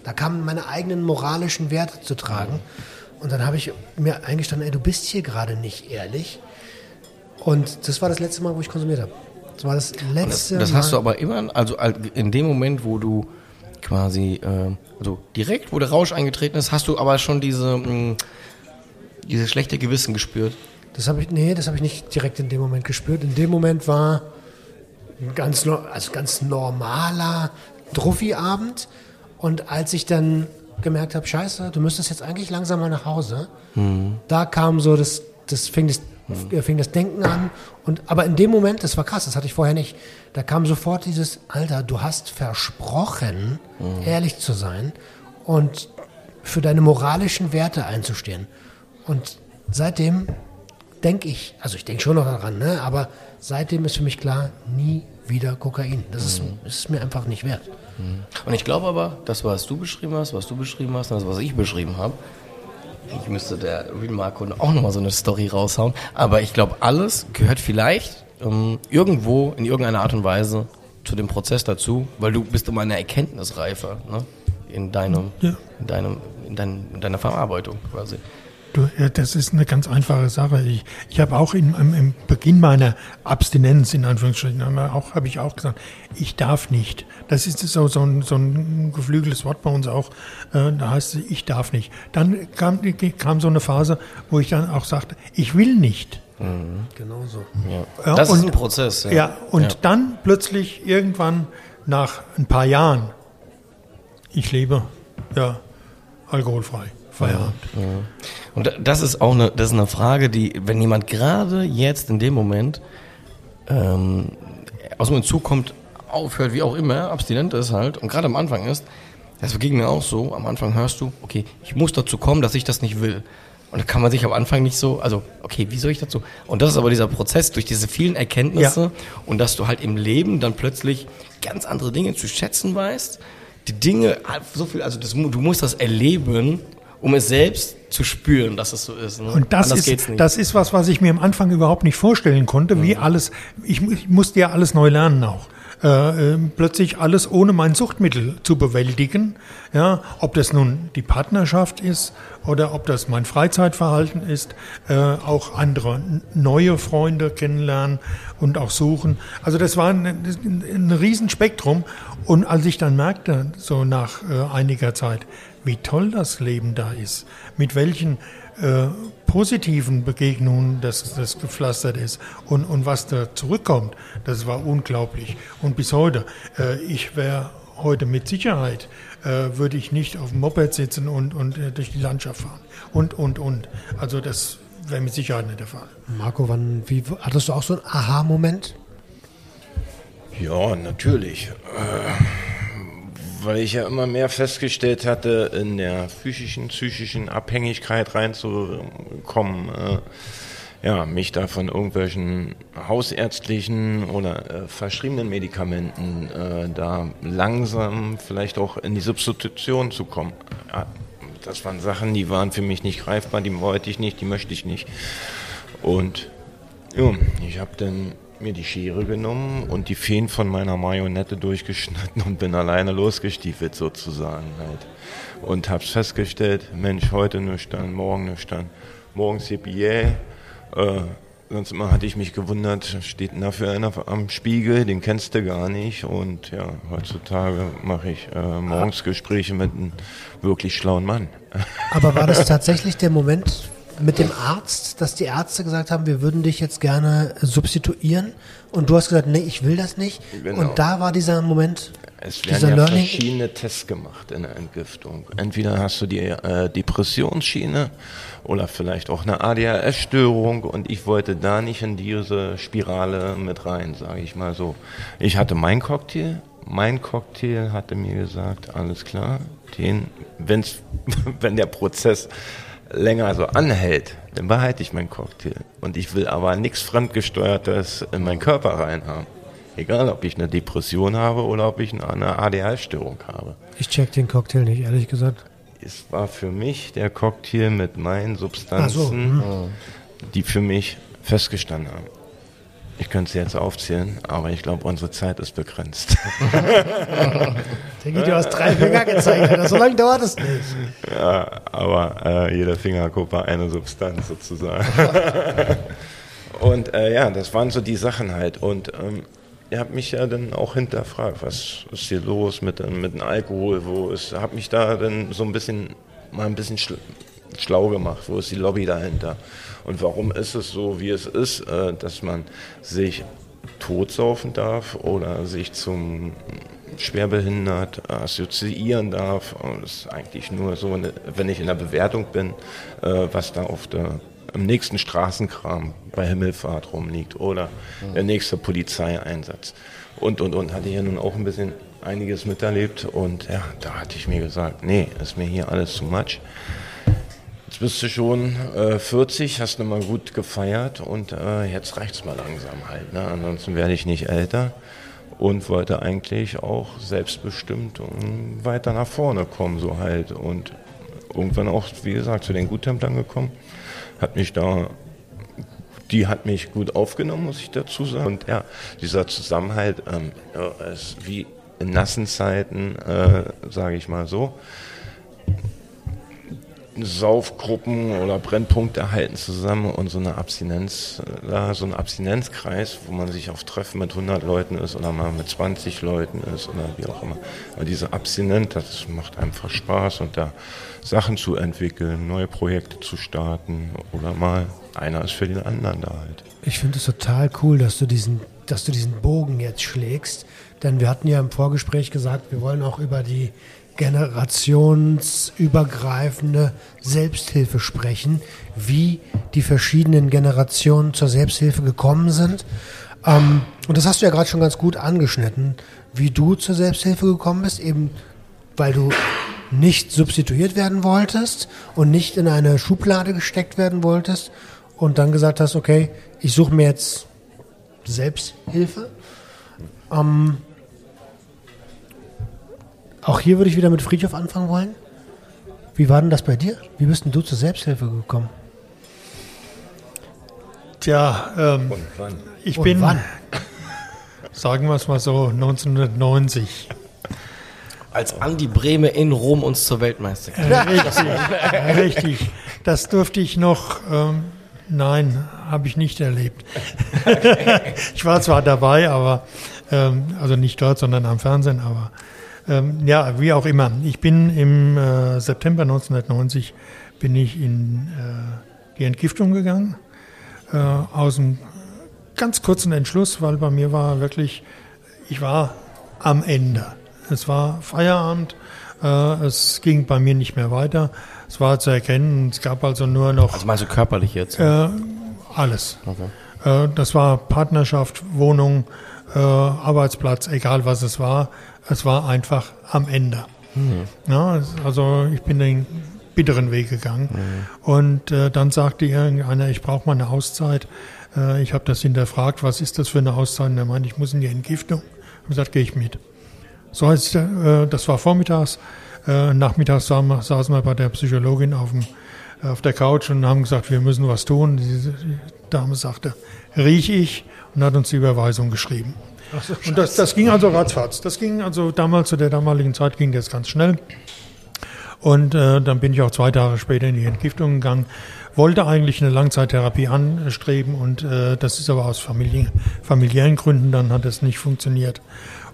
da kamen meine eigenen moralischen Werte zu tragen. Und dann habe ich mir eingestanden, ey, du bist hier gerade nicht ehrlich. Und das war das letzte Mal, wo ich konsumiert habe. Das war das letzte das, das hast du aber immer, also in dem Moment, wo du quasi, äh, also direkt, wo der Rausch eingetreten ist, hast du aber schon diese, mh, mm, diese schlechte Gewissen gespürt. Das habe ich, nee, das habe ich nicht direkt in dem Moment gespürt. In dem Moment war ein ganz, also ganz normaler Druffi-Abend und als ich dann gemerkt habe, scheiße, du müsstest jetzt eigentlich langsam mal nach Hause, mhm. da kam so das, das fing das, mhm. fing das Denken an. Und, aber in dem Moment, das war krass, das hatte ich vorher nicht, da kam sofort dieses, Alter, du hast versprochen, mhm. ehrlich zu sein und für deine moralischen Werte einzustehen. Und seitdem denke ich, also ich denke schon noch daran, ne, aber seitdem ist für mich klar, nie wieder Kokain. Das ist, mhm. ist mir einfach nicht wert. Mhm. Und ich glaube aber, das, was du beschrieben hast, was du beschrieben hast, das, was ich beschrieben habe, ich müsste der Real Marco auch nochmal so eine Story raushauen, aber ich glaube, alles gehört vielleicht ähm, irgendwo in irgendeiner Art und Weise zu dem Prozess dazu, weil du bist immer eine Erkenntnisreife. Ne? in deinem, ja. in deinem, in, dein, in deiner Verarbeitung quasi. Du, ja, das ist eine ganz einfache Sache. Ich, ich habe auch in, im, im, Beginn meiner Abstinenz, in Anführungsstrichen, auch, habe ich auch gesagt, ich darf nicht. Das ist so, so, ein, so ein geflügeltes Wort bei uns auch. Äh, da heißt es, ich darf nicht. Dann kam, kam so eine Phase, wo ich dann auch sagte, ich will nicht. Mhm. Genau so. Ja. Ja, das und, ist ein Prozess. Ja, ja und dann plötzlich irgendwann nach ein paar Jahren, ich lebe ja alkoholfrei. Feierabend. Ja. Und das ist auch eine, das ist eine Frage, die, wenn jemand gerade jetzt in dem Moment ähm, aus dem Entzug kommt, aufhört, wie auch immer, abstinent ist halt und gerade am Anfang ist, das ging mir auch so, am Anfang hörst du, okay, ich muss dazu kommen, dass ich das nicht will. Und da kann man sich am Anfang nicht so, also, okay, wie soll ich dazu? Und das ist aber dieser Prozess durch diese vielen Erkenntnisse ja. und dass du halt im Leben dann plötzlich ganz andere Dinge zu schätzen weißt, die Dinge, so viel, also das, du musst das erleben, um es selbst zu spüren, dass es so ist. Ne? Und das ist, das ist was, was ich mir am Anfang überhaupt nicht vorstellen konnte, mhm. wie alles, ich, ich musste ja alles neu lernen auch. Äh, äh, plötzlich alles ohne mein Suchtmittel zu bewältigen. Ja, ob das nun die Partnerschaft ist oder ob das mein Freizeitverhalten ist, äh, auch andere neue Freunde kennenlernen und auch suchen. Also das war ein, ein Riesenspektrum. Und als ich dann merkte, so nach äh, einiger Zeit, wie toll das Leben da ist, mit welchen äh, positiven Begegnungen das, das gepflastert ist und, und was da zurückkommt, das war unglaublich. Und bis heute, äh, ich wäre heute mit Sicherheit, äh, würde ich nicht auf dem Moped sitzen und, und äh, durch die Landschaft fahren. Und, und, und. Also das wäre mit Sicherheit nicht der Fall. Marco, wann, wie, hattest du auch so einen Aha-Moment? Ja, natürlich. Äh, weil ich ja immer mehr festgestellt hatte, in der physischen, psychischen Abhängigkeit reinzukommen, äh, ja, mich da von irgendwelchen hausärztlichen oder äh, verschriebenen Medikamenten äh, da langsam vielleicht auch in die Substitution zu kommen. Das waren Sachen, die waren für mich nicht greifbar, die wollte ich nicht, die möchte ich nicht. Und ja, ich habe dann mir die Schere genommen und die Feen von meiner Marionette durchgeschnitten und bin alleine losgestiefelt sozusagen halt. Und hab's festgestellt, Mensch, heute nüchtern, morgen nüchtern, morgens yippie äh, Sonst immer hatte ich mich gewundert, steht denn da für einer am Spiegel, den kennst du gar nicht. Und ja, heutzutage mache ich äh, morgens Gespräche mit einem wirklich schlauen Mann. Aber war das tatsächlich der Moment, mit dem Arzt, dass die Ärzte gesagt haben, wir würden dich jetzt gerne substituieren und du hast gesagt, nee, ich will das nicht. Genau. Und da war dieser Moment. Es werden ja Learning. verschiedene Tests gemacht in der Entgiftung. Entweder hast du die äh, Depressionsschiene oder vielleicht auch eine ADHS-Störung und ich wollte da nicht in diese Spirale mit rein, sage ich mal so. Ich hatte meinen Cocktail, mein Cocktail hatte mir gesagt, alles klar, den, wenn's, wenn der Prozess länger so anhält, dann behalte ich meinen Cocktail. Und ich will aber nichts Fremdgesteuertes in meinen Körper reinhaben. Egal, ob ich eine Depression habe oder ob ich eine ADHS-Störung habe. Ich check den Cocktail nicht, ehrlich gesagt. Es war für mich der Cocktail mit meinen Substanzen, so. die für mich festgestanden haben. Ich könnte sie jetzt aufzählen, aber ich glaube, unsere Zeit ist begrenzt. Geht, du hast drei Finger gezeigt, so lange dauert es nicht. Ja, aber äh, jeder Fingerkupp war eine Substanz sozusagen. und äh, ja, das waren so die Sachen halt. Und ähm, ihr habt mich ja dann auch hinterfragt, was ist hier los mit, mit dem Alkohol, wo ist, hab mich da dann so ein bisschen, mal ein bisschen schlau gemacht, wo ist die Lobby dahinter? Und warum ist es so, wie es ist, äh, dass man sich totsaufen darf oder sich zum schwerbehindert assoziieren darf. Und es ist eigentlich nur so, wenn ich in der Bewertung bin, äh, was da auf der im nächsten Straßenkram bei Himmelfahrt rumliegt oder der nächste Polizeieinsatz. Und, und, und. Hatte ich ja nun auch ein bisschen einiges miterlebt und ja, da hatte ich mir gesagt, nee, ist mir hier alles zu much. Jetzt bist du schon äh, 40, hast nochmal gut gefeiert und äh, jetzt reicht's mal langsam halt. Ne? Ansonsten werde ich nicht älter und wollte eigentlich auch selbstbestimmt weiter nach vorne kommen, so halt. Und irgendwann auch, wie gesagt, zu den Guttemplern gekommen, hat mich da, die hat mich gut aufgenommen, muss ich dazu sagen. Und ja, dieser Zusammenhalt ähm, ist wie in nassen Zeiten, äh, sage ich mal so, Saufgruppen oder Brennpunkte halten zusammen und so eine Abstinenz, äh, so ein Abstinenzkreis, wo man sich auf Treffen mit 100 Leuten ist oder mal mit 20 Leuten ist oder wie auch immer. Aber diese Abstinenz, das macht einfach Spaß und da Sachen zu entwickeln, neue Projekte zu starten oder mal einer ist für den anderen da halt. Ich finde es total cool, dass du diesen, dass du diesen Bogen jetzt schlägst, denn wir hatten ja im Vorgespräch gesagt, wir wollen auch über die generationsübergreifende Selbsthilfe sprechen, wie die verschiedenen Generationen zur Selbsthilfe gekommen sind. Ähm, und das hast du ja gerade schon ganz gut angeschnitten, wie du zur Selbsthilfe gekommen bist, eben weil du nicht substituiert werden wolltest und nicht in eine Schublade gesteckt werden wolltest und dann gesagt hast, okay, ich suche mir jetzt Selbsthilfe. Ähm, auch hier würde ich wieder mit Friedhof anfangen wollen. Wie war denn das bei dir? Wie bist denn du zur Selbsthilfe gekommen? Tja, ähm, ich Und bin, wann? sagen wir es mal so, 1990. Als Andi Brehme in Rom uns zur Weltmeisterschaft. Richtig, richtig. Das durfte ich noch, ähm, nein, habe ich nicht erlebt. ich war zwar dabei, aber, ähm, also nicht dort, sondern am Fernsehen, aber ähm, ja, wie auch immer. Ich bin im äh, September 1990 bin ich in äh, die Entgiftung gegangen, äh, aus einem ganz kurzen Entschluss, weil bei mir war wirklich, ich war am Ende. Es war Feierabend, äh, es ging bei mir nicht mehr weiter. Es war zu erkennen, es gab also nur noch Also meinst du körperlich jetzt? äh, alles. Okay. Äh, das war Partnerschaft, Wohnung, Arbeitsplatz, egal was es war. Es war einfach am Ende. Ja, es- also ich bin den bitteren Weg gegangen. Und äh, dann sagte irgendeiner, ich brauche mal eine Auszeit. Äh, ich habe das hinterfragt, was ist das für eine Auszeit? Und er meinte, ich muss in die Entgiftung. Ich habe gesagt, gehe ich mit. So heißt, äh, das war vormittags. Äh, nachmittags saßen wir, saßen wir bei der Psychologin auf, dem, auf der Couch und haben gesagt, wir müssen was tun. Die Dame sagte, riech ich und hat uns die Überweisung geschrieben. Und das, das ging also ratzfatz. Das ging also damals, zu der damaligen Zeit ging das ganz schnell. Und äh, dann bin ich auch zwei Tage später in die Entgiftung gegangen. Wollte eigentlich eine Langzeittherapie anstreben und äh, das ist aber aus Familien, familiären Gründen, dann hat es nicht funktioniert.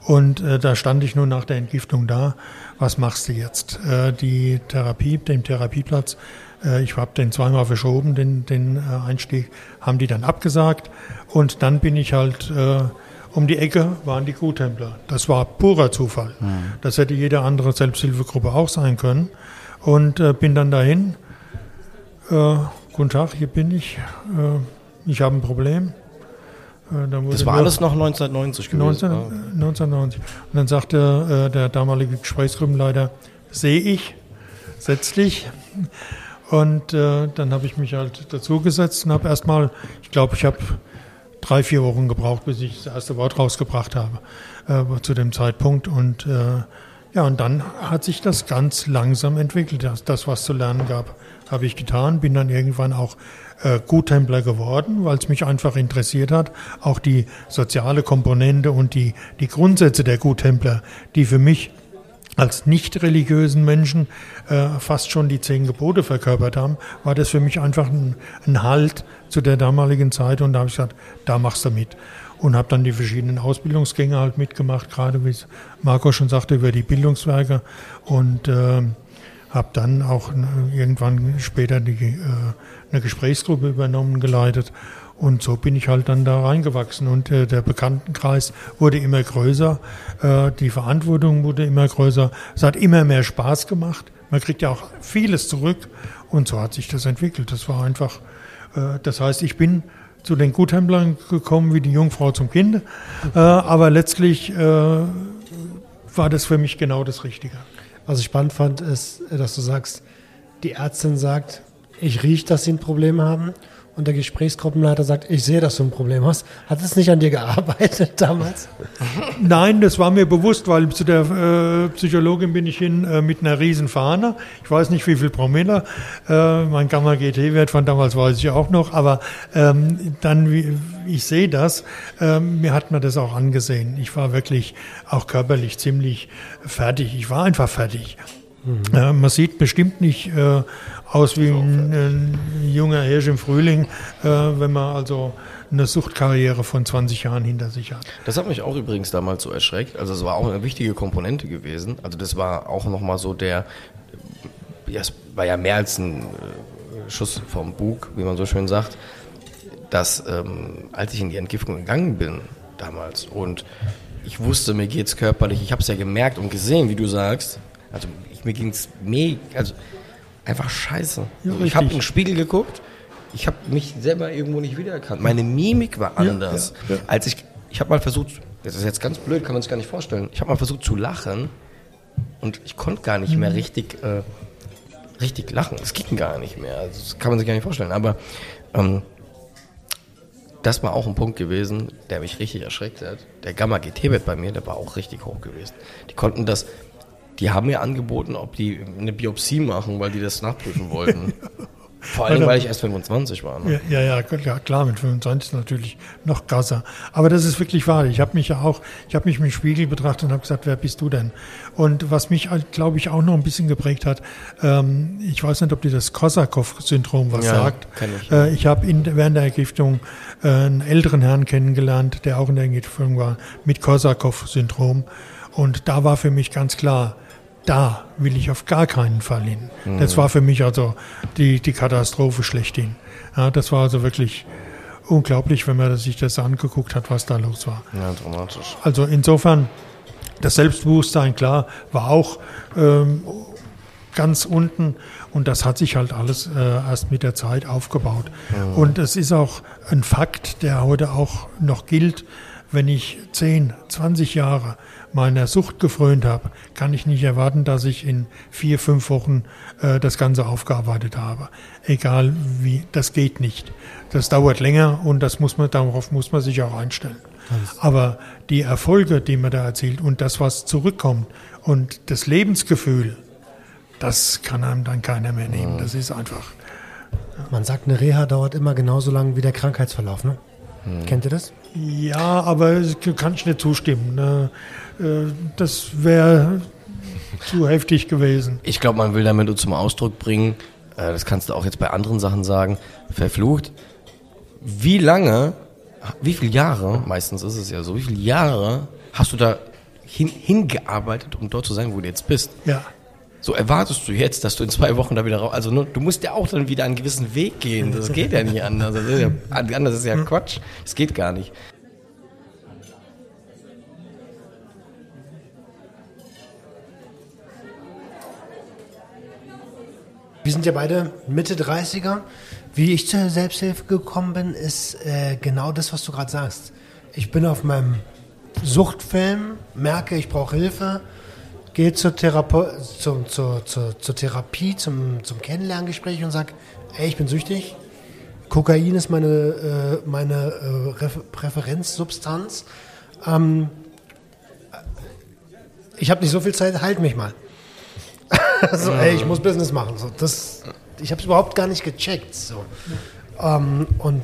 Und äh, da stand ich nun nach der Entgiftung da. Was machst du jetzt? Äh, die Therapie, den Therapieplatz, äh, ich habe den zweimal verschoben, den, den äh, Einstieg, haben die dann abgesagt. Und dann bin ich halt äh, um die Ecke waren die Guttempler. Das war purer Zufall. Das hätte jede andere Selbsthilfegruppe auch sein können. Und äh, bin dann dahin. Äh, Guten Tag, hier bin ich. Äh, ich habe ein Problem. Äh, Das war alles noch 1990 gewesen. 19, ja. 1990. Und dann sagte äh, der damalige Gesprächsgruppenleiter, sehe ich, setz dich. Und äh, dann habe ich mich halt dazugesetzt und habe erstmal, ich glaube, ich habe drei, vier Wochen gebraucht, bis ich das erste Wort rausgebracht habe äh, zu dem Zeitpunkt. Und äh, ja, und dann hat sich das ganz langsam entwickelt. Das, das was zu lernen gab, habe ich getan. Bin dann irgendwann auch äh, Guttempler geworden, weil es mich einfach interessiert hat. Auch die soziale Komponente und die, die Grundsätze der Guttempler, die für mich als nicht religiösen Menschen äh, fast schon die zehn Gebote verkörpert haben, war das für mich einfach ein, ein Halt zu der damaligen Zeit. Und da habe ich gesagt, da machst du mit. Und habe dann die verschiedenen Ausbildungsgänge halt mitgemacht, gerade wie Marco schon sagte, über die Bildungswerke. Und äh, habe dann auch äh, irgendwann später die, äh, eine Gesprächsgruppe übernommen, geleitet und so bin ich halt dann da reingewachsen und äh, der Bekanntenkreis wurde immer größer, äh, die Verantwortung wurde immer größer, es hat immer mehr Spaß gemacht, man kriegt ja auch vieles zurück und so hat sich das entwickelt. Das war einfach, äh, das heißt, ich bin zu den Guthändlern gekommen wie die Jungfrau zum Kind, äh, aber letztlich äh, war das für mich genau das Richtige. Was ich spannend fand, ist, dass du sagst, die Ärztin sagt, ich rieche, dass sie ein Problem haben. Und der Gesprächsgruppenleiter sagt, ich sehe, dass du ein Problem hast. Hat es nicht an dir gearbeitet damals? Nein, das war mir bewusst, weil zu der äh, Psychologin bin ich hin äh, mit einer riesen Fahne. Ich weiß nicht, wie viel Promille. Äh, mein Gamma-GT-Wert von damals weiß ich auch noch. Aber ähm, dann, wie, ich sehe das, ähm, mir hat man das auch angesehen. Ich war wirklich auch körperlich ziemlich fertig. Ich war einfach fertig. Mhm. Man sieht bestimmt nicht äh, aus wie ein, ein, junger Hirsch im Frühling, äh, wenn man also eine Suchtkarriere von 20 Jahren hinter sich hat. Das hat mich auch übrigens damals so erschreckt. Also es war auch eine wichtige Komponente gewesen. Also das war auch nochmal so der, ja, es war ja mehr als ein äh, Schuss vom Bug, wie man so schön sagt, dass ähm, als ich in die Entgiftung gegangen bin damals und ich wusste, mir geht's körperlich, ich habe es ja gemerkt und gesehen, wie du sagst, also ich, mir ging's mega, also einfach scheiße. Ja, ich habe in den Spiegel geguckt, ich habe mich selber irgendwo nicht wiedererkannt. Meine Mimik war anders. Ja, ja, Als ich, ich habe mal versucht, das ist jetzt ganz blöd, kann man sich gar nicht vorstellen. Ich habe mal versucht zu lachen und ich konnte gar nicht mehr mhm. richtig, äh, richtig lachen. Es ging gar nicht mehr. Also, das kann man sich gar nicht vorstellen. Aber ähm, das war auch ein Punkt gewesen, der mich richtig erschreckt hat. Der Gamma-GT-Wert bei mir, der war auch richtig hoch gewesen. Die konnten das die haben mir angeboten, ob die eine Biopsie machen, weil die das nachprüfen wollten. Vor allem, weil ich erst 25 war. Ne? Ja, ja, ja, klar, mit 25 ist natürlich noch krasser. Aber das ist wirklich wahr. Ich habe mich ja auch, ich habe mich im Spiegel betrachtet und habe gesagt, wer bist du denn? Und was mich, halt, glaube ich, auch noch ein bisschen geprägt hat, ähm, ich weiß nicht, ob dir das Korsakow-Syndrom was ja, sagt. Ich. Äh, ich habe während der Ergiftung äh, einen älteren Herrn kennengelernt, der auch in der Ergiftung war, mit Korsakow-Syndrom. Und da war für mich ganz klar, da will ich auf gar keinen Fall hin. Mhm. Das war für mich also die, die Katastrophe schlechthin. Ja, das war also wirklich unglaublich, wenn man sich das angeguckt hat, was da los war. Ja, dramatisch. Also insofern, das Selbstbewusstsein, klar, war auch ähm, ganz unten und das hat sich halt alles äh, erst mit der Zeit aufgebaut. Mhm. Und es ist auch ein Fakt, der heute auch noch gilt, wenn ich 10, 20 Jahre meiner Sucht gefrönt habe, kann ich nicht erwarten, dass ich in vier, fünf Wochen äh, das Ganze aufgearbeitet habe. Egal wie, das geht nicht. Das dauert länger und das muss man, darauf muss man sich auch einstellen. Aber die Erfolge, die man da erzielt und das, was zurückkommt und das Lebensgefühl, das kann einem dann keiner mehr nehmen. Das ist einfach. Man sagt, eine Reha dauert immer genauso lang wie der Krankheitsverlauf, ne? Hm. Kennt ihr das? Ja, aber kann ich nicht zustimmen. Äh, das wäre zu heftig gewesen. Ich glaube, man will damit zum Ausdruck bringen, äh, das kannst du auch jetzt bei anderen Sachen sagen, verflucht, wie lange, wie viele Jahre, meistens ist es ja so, wie viele Jahre hast du da hin, hingearbeitet, um dort zu sein, wo du jetzt bist? Ja. So erwartest du jetzt, dass du in zwei Wochen da wieder raus. Also du musst ja auch dann wieder einen gewissen Weg gehen. Das geht ja nicht anders. Das ist ja, anders ist ja Quatsch. Das geht gar nicht. Wir sind ja beide Mitte 30er. Wie ich zur Selbsthilfe gekommen bin, ist äh, genau das, was du gerade sagst. Ich bin auf meinem Suchtfilm, merke, ich brauche Hilfe, gehe zur, Therape zum, zur, zur, zur Therapie, zum, zum Kennenlerngespräch und sage, ey, ich bin süchtig. Kokain ist meine, äh, meine äh, Präferenzsubstanz. Ähm, ich habe nicht so viel Zeit, halt mich mal. so, ey, ich muss Business machen. So, das, ich habe es überhaupt gar nicht gecheckt. So. Ähm, und,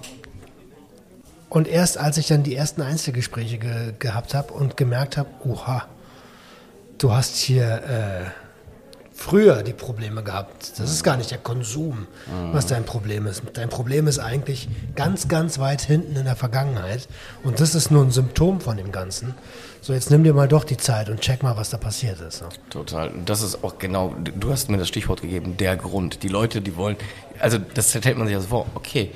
und erst als ich dann die ersten Einzelgespräche ge gehabt habe und gemerkt habe, oha, du hast hier äh, früher die Probleme gehabt. Das ist gar nicht der Konsum, was dein Problem ist. Dein Problem ist eigentlich ganz, ganz weit hinten in der Vergangenheit. Und das ist nur ein Symptom von dem Ganzen. So, jetzt nimm dir mal doch die Zeit und check mal, was da passiert ist. Ne? Total. Das ist auch genau, du hast mir das Stichwort gegeben, der Grund. Die Leute, die wollen, also das stellt man sich also vor, okay,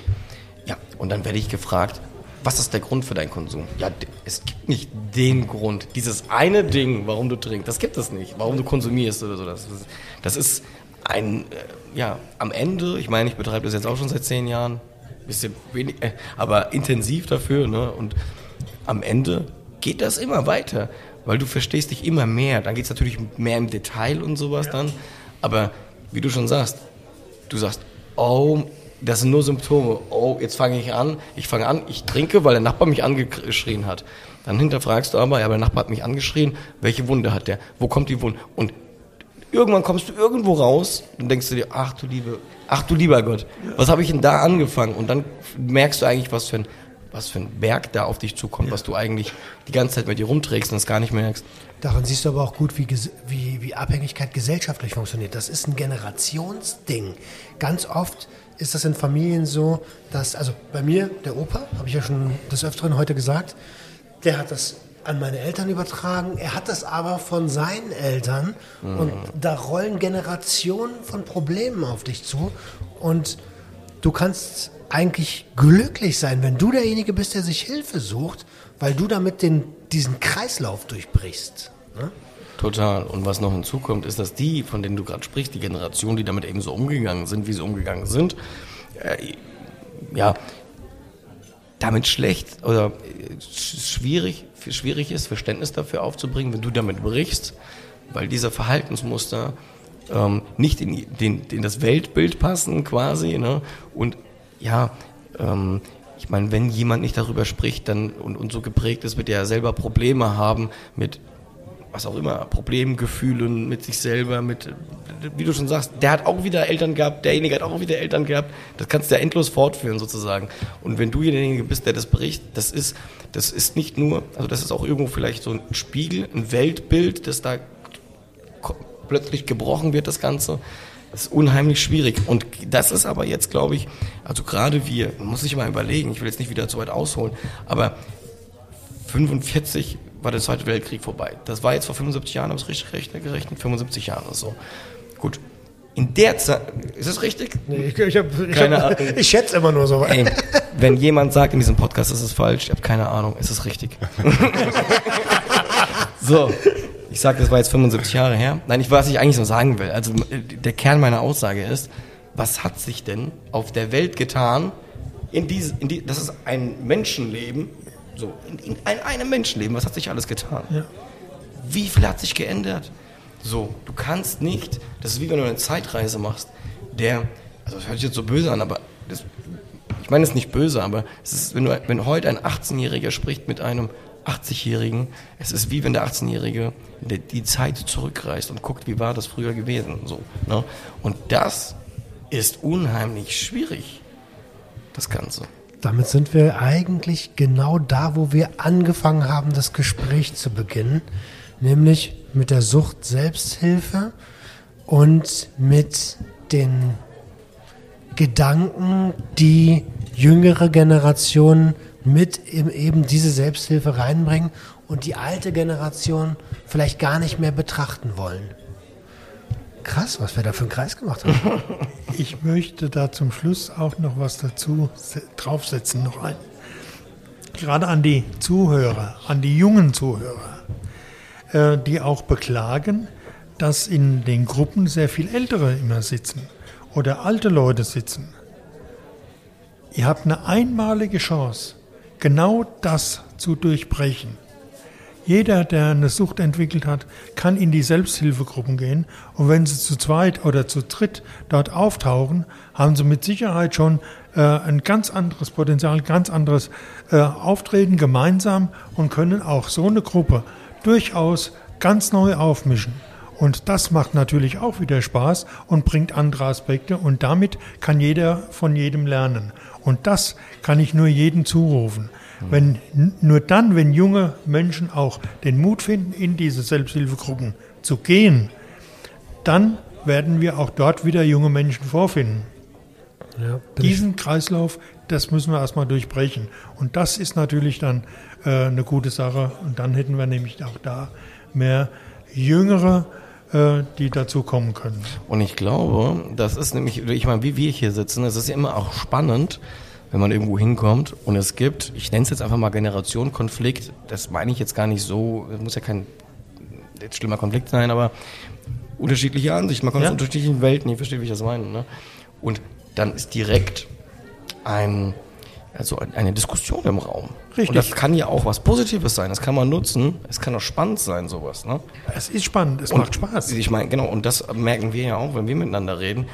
ja, und dann werde ich gefragt, was ist der Grund für deinen Konsum? Ja, es gibt nicht den Grund, dieses eine Ding, warum du trinkst, das gibt es nicht, warum du konsumierst oder so. Das ist, das ist ein, äh, ja, am Ende, ich meine, ich betreibe das jetzt auch schon seit zehn Jahren, bisschen wenig, äh, aber intensiv dafür, ne, und am Ende geht das immer weiter, weil du verstehst dich immer mehr. Dann geht es natürlich mehr im Detail und sowas ja. dann. Aber wie du schon sagst, du sagst, oh, das sind nur Symptome. Oh, jetzt fange ich an, ich fange an, ich trinke, weil der Nachbar mich angeschrien hat. Dann hinterfragst du aber, ja, aber der Nachbar hat mich angeschrien, welche Wunde hat der? Wo kommt die Wunde? Und irgendwann kommst du irgendwo raus und denkst du dir, ach du liebe, ach du lieber Gott, was habe ich denn da angefangen? Und dann merkst du eigentlich, was für ein, was für ein Berg da auf dich zukommt, was du eigentlich die ganze Zeit mit dir rumträgst und es gar nicht merkst. Daran siehst du aber auch gut, wie, wie, wie Abhängigkeit gesellschaftlich funktioniert. Das ist ein Generationsding. Ganz oft ist das in Familien so, dass, also bei mir, der Opa, habe ich ja schon des Öfteren heute gesagt, der hat das an meine Eltern übertragen. Er hat das aber von seinen Eltern. Mhm. Und da rollen Generationen von Problemen auf dich zu. Und du kannst eigentlich glücklich sein, wenn du derjenige bist, der sich Hilfe sucht, weil du damit den, diesen Kreislauf durchbrichst. Ne? Total. Und was noch hinzukommt, ist, dass die, von denen du gerade sprichst, die Generation, die damit eben so umgegangen sind, wie sie umgegangen sind, äh, ja, damit schlecht oder äh, schwierig, schwierig ist, Verständnis dafür aufzubringen, wenn du damit brichst, weil diese Verhaltensmuster ähm, nicht in, den, in das Weltbild passen quasi. Ne? Und ja, ähm, ich meine, wenn jemand nicht darüber spricht dann, und, und so geprägt ist, wird er selber Probleme haben mit was auch immer, Problemgefühlen mit sich selber, mit, wie du schon sagst, der hat auch wieder Eltern gehabt, derjenige hat auch wieder Eltern gehabt. Das kannst du ja endlos fortführen sozusagen. Und wenn du derjenige bist, der das bricht, das ist, das ist nicht nur, also das ist auch irgendwo vielleicht so ein Spiegel, ein Weltbild, das da plötzlich gebrochen wird, das Ganze. Das ist unheimlich schwierig. Und das ist aber jetzt, glaube ich, also gerade wir, man muss sich mal überlegen, ich will jetzt nicht wieder zu weit ausholen, aber 45 war der Zweite Weltkrieg vorbei. Das war jetzt vor 75 Jahren, habe ich richtig gerechnet, gerechnet 75 Jahre so. Gut. In der Zeit, ist das richtig? Nee, ich, ich, hab, ich, hab, ich schätze immer nur so. Ey, wenn jemand sagt in diesem Podcast, ist es falsch, ich habe keine Ahnung, ist es richtig? so, ich sage, das war jetzt 75 Jahre her. Nein, ich, was ich eigentlich so sagen will, also der Kern meiner Aussage ist, was hat sich denn auf der Welt getan, in diese, in die, das ist ein Menschenleben, so, in, in, in einem Menschenleben, was hat sich alles getan? Ja. Wie viel hat sich geändert? So, du kannst nicht, das ist wie wenn du eine Zeitreise machst, der, also das hört sich jetzt so böse an, aber das, ich meine es ist nicht böse, aber es ist, wenn, du, wenn heute ein 18-Jähriger spricht mit einem 80-Jährigen, es ist wie wenn der 18-Jährige die Zeit zurückreist und guckt, wie war das früher gewesen. So, ne? Und das ist unheimlich schwierig, das Ganze. Damit sind wir eigentlich genau da, wo wir angefangen haben, das Gespräch zu beginnen, nämlich mit der Sucht Selbsthilfe und mit den Gedanken, die jüngere Generationen mit eben diese Selbsthilfe reinbringen und die alte Generation vielleicht gar nicht mehr betrachten wollen. Krass, was wir da für einen Kreis gemacht haben. Ich möchte da zum Schluss auch noch was dazu draufsetzen, noch ein. Gerade an die Zuhörer, an die jungen Zuhörer, äh, die auch beklagen, dass in den Gruppen sehr viel Ältere immer sitzen oder alte Leute sitzen. Ihr habt eine einmalige Chance, genau das zu durchbrechen. Jeder, der eine Sucht entwickelt hat, kann in die Selbsthilfegruppen gehen. Und wenn sie zu zweit oder zu dritt dort auftauchen, haben sie mit Sicherheit schon äh, ein ganz anderes Potenzial, ganz anderes äh, Auftreten gemeinsam und können auch so eine Gruppe durchaus ganz neu aufmischen. Und das macht natürlich auch wieder Spaß und bringt andere Aspekte und damit kann jeder von jedem lernen. Und das kann ich nur jedem zurufen. Wenn, nur dann, wenn junge Menschen auch den Mut finden, in diese Selbsthilfegruppen zu gehen, dann werden wir auch dort wieder junge Menschen vorfinden. Ja, Diesen Kreislauf, das müssen wir erstmal durchbrechen. Und das ist natürlich dann äh, eine gute Sache. Und dann hätten wir nämlich auch da mehr Jüngere, äh, die dazu kommen können. Und ich glaube, das ist nämlich, ich meine, wie wir hier sitzen, es ist ja immer auch spannend, wenn man irgendwo hinkommt und es gibt, ich nenne es jetzt einfach mal Generationenkonflikt, das meine ich jetzt gar nicht so, das muss ja kein jetzt schlimmer Konflikt sein, aber unterschiedliche Ansichten, man kommt ja. aus unterschiedlichen Welten, ich verstehe, wie ich das meine. Ne? Und dann ist direkt ein, also eine Diskussion im Raum. Richtig. Und das kann ja auch was Positives sein, das kann man nutzen, es kann auch spannend sein, sowas. Ne? Es ist spannend, es und macht Spaß. Ich meine, genau, und das merken wir ja auch, wenn wir miteinander reden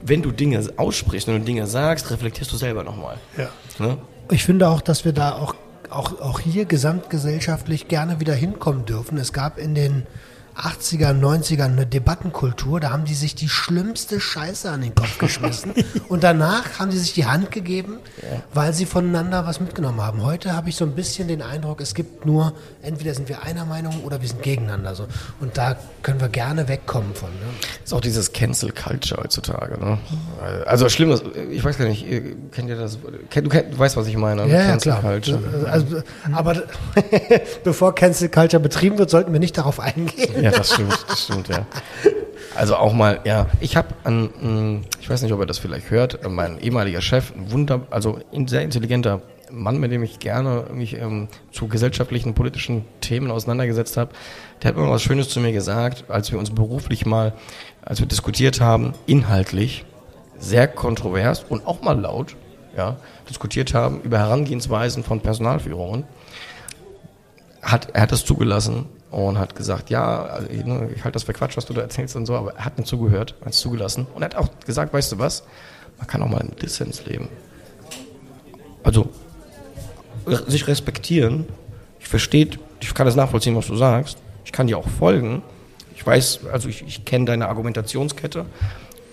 wenn du Dinge aussprichst, wenn du Dinge sagst, reflektierst du selber nochmal. Ja. Ne? Ich finde auch, dass wir da auch, auch, auch hier gesamtgesellschaftlich gerne wieder hinkommen dürfen. Es gab in den 80er, 90er eine Debattenkultur, da haben die sich die schlimmste Scheiße an den Kopf geschmissen und danach haben sie sich die Hand gegeben, weil sie voneinander was mitgenommen haben. Heute habe ich so ein bisschen den Eindruck, es gibt nur, entweder sind wir einer Meinung oder wir sind gegeneinander. So. Und da können wir gerne wegkommen von. Ne? Ist auch dieses Cancel Culture heutzutage. Ne? Also schlimm, ich weiß gar nicht, kennt ihr das? Kennt, du, kennt, du weißt, was ich meine? ne? Ja, ja, Cancel klar. Culture. Also, aber bevor Cancel Culture betrieben wird, sollten wir nicht darauf eingehen. Ja, das stimmt, das stimmt, ja. Also auch mal, ja, ich habe an, mh, ich weiß nicht, ob er das vielleicht hört, mein ehemaliger Chef, ein wunder, also ein sehr intelligenter Mann, mit dem ich gerne mich ähm, zu gesellschaftlichen, politischen Themen auseinandergesetzt habe, der hat mal was Schönes zu mir gesagt, als wir uns beruflich mal, als wir diskutiert haben, inhaltlich, sehr kontrovers und auch mal laut, ja, diskutiert haben über Herangehensweisen von Personalführungen hat, er hat das zugelassen und hat gesagt, ja, also, ne, ich halte das für Quatsch, was du da erzählst und so, aber er hat mir zugehört, hat es zugelassen. Und er hat auch gesagt, weißt du was, man kann auch mal im Dissens leben. Also, sich respektieren, ich verstehe, ich kann das nachvollziehen, was du sagst, ich kann dir auch folgen, ich weiß, also ich, ich kenne deine Argumentationskette,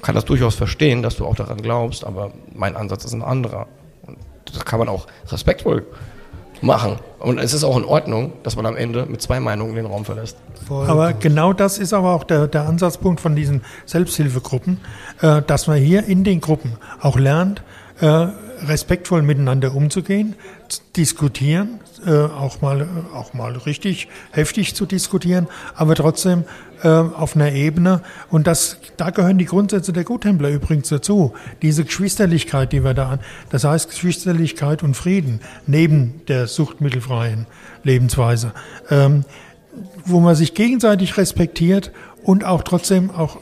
kann das durchaus verstehen, dass du auch daran glaubst, aber mein Ansatz ist ein anderer. Und das kann man auch respektvoll machen. Und es ist auch in Ordnung, dass man am Ende mit zwei Meinungen den Raum verlässt. Voll Aber genau das ist aber auch der, der Ansatzpunkt von diesen Selbsthilfegruppen, äh, dass man hier in den Gruppen auch lernt, äh, respektvoll miteinander umzugehen, zu diskutieren, äh, auch mal äh, auch mal richtig heftig zu diskutieren, aber trotzdem äh, auf einer Ebene und das da gehören die Grundsätze der Guthändler übrigens dazu. Diese Geschwisterlichkeit, die wir da an, das heißt Geschwisterlichkeit und Frieden neben der suchtmittelfreien Lebensweise. Ähm, wo man sich gegenseitig respektiert und auch trotzdem auch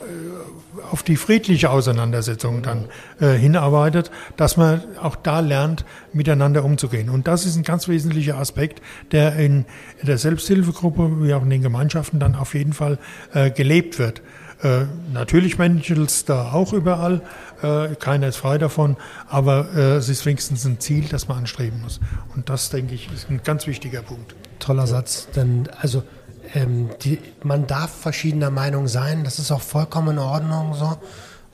auf die friedliche Auseinandersetzung dann äh, hinarbeitet, dass man auch da lernt, miteinander umzugehen. Und das ist ein ganz wesentlicher Aspekt, der in der Selbsthilfegruppe wie auch in den Gemeinschaften dann auf jeden Fall äh, gelebt wird. Äh, natürlich menschelt es da auch überall, äh, keiner ist frei davon, aber äh, es ist wenigstens ein Ziel, das man anstreben muss. Und das, denke ich, ist ein ganz wichtiger Punkt. Toller Satz, denn also ähm, die, man darf verschiedener Meinung sein, das ist auch vollkommen in Ordnung so,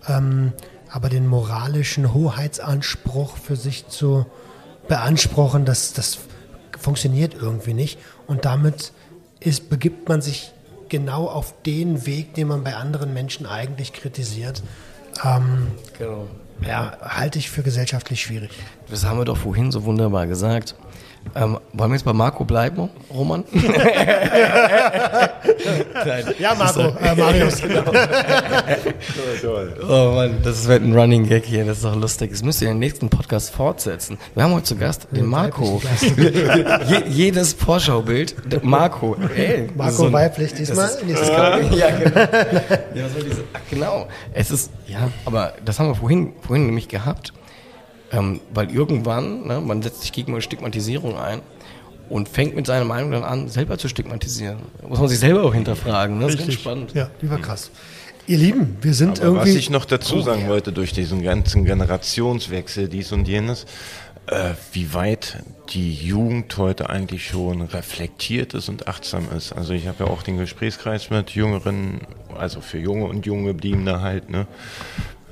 ähm, aber den moralischen Hoheitsanspruch für sich zu beanspruchen, das, das funktioniert irgendwie nicht und damit ist, begibt man sich genau auf den Weg, den man bei anderen Menschen eigentlich kritisiert. Ähm, Genau. ja, halte ich für gesellschaftlich schwierig. Das haben wir doch vorhin so wunderbar gesagt. Ähm, wollen wir jetzt bei Marco bleiben, Roman? Ja, Marco, äh, Marius. Oh Mann, das wird ein Running Gag hier, das ist doch lustig. Das müsst ihr in den nächsten Podcast fortsetzen. Wir haben heute zu Gast den Marco. Je, jedes Vorschaubild, Marco. Ey, Marco so weiblich diesmal. Ist, Nächstes ja, genau. Ja, was soll diese, ach, genau. Es ist, ja, aber das haben wir vorhin, vorhin nämlich gehabt. Ähm, weil irgendwann, ne, man setzt sich gegen eine Stigmatisierung ein und fängt mit seiner Meinung dann an, selber zu stigmatisieren. Da muss man sich selber auch hinterfragen. Ne? Das ist ganz spannend. Ja. Überkrass. Ihr Lieben, wir sind Aber was irgendwie. ich noch dazu sagen wollte, durch diesen ganzen Generationswechsel, dies und jenes, äh, wie weit die Jugend heute eigentlich schon reflektiert ist und achtsam ist. Also ich habe ja auch den Gesprächskreis mit Jüngeren, also für Junge und Junggebliebene halt, ne?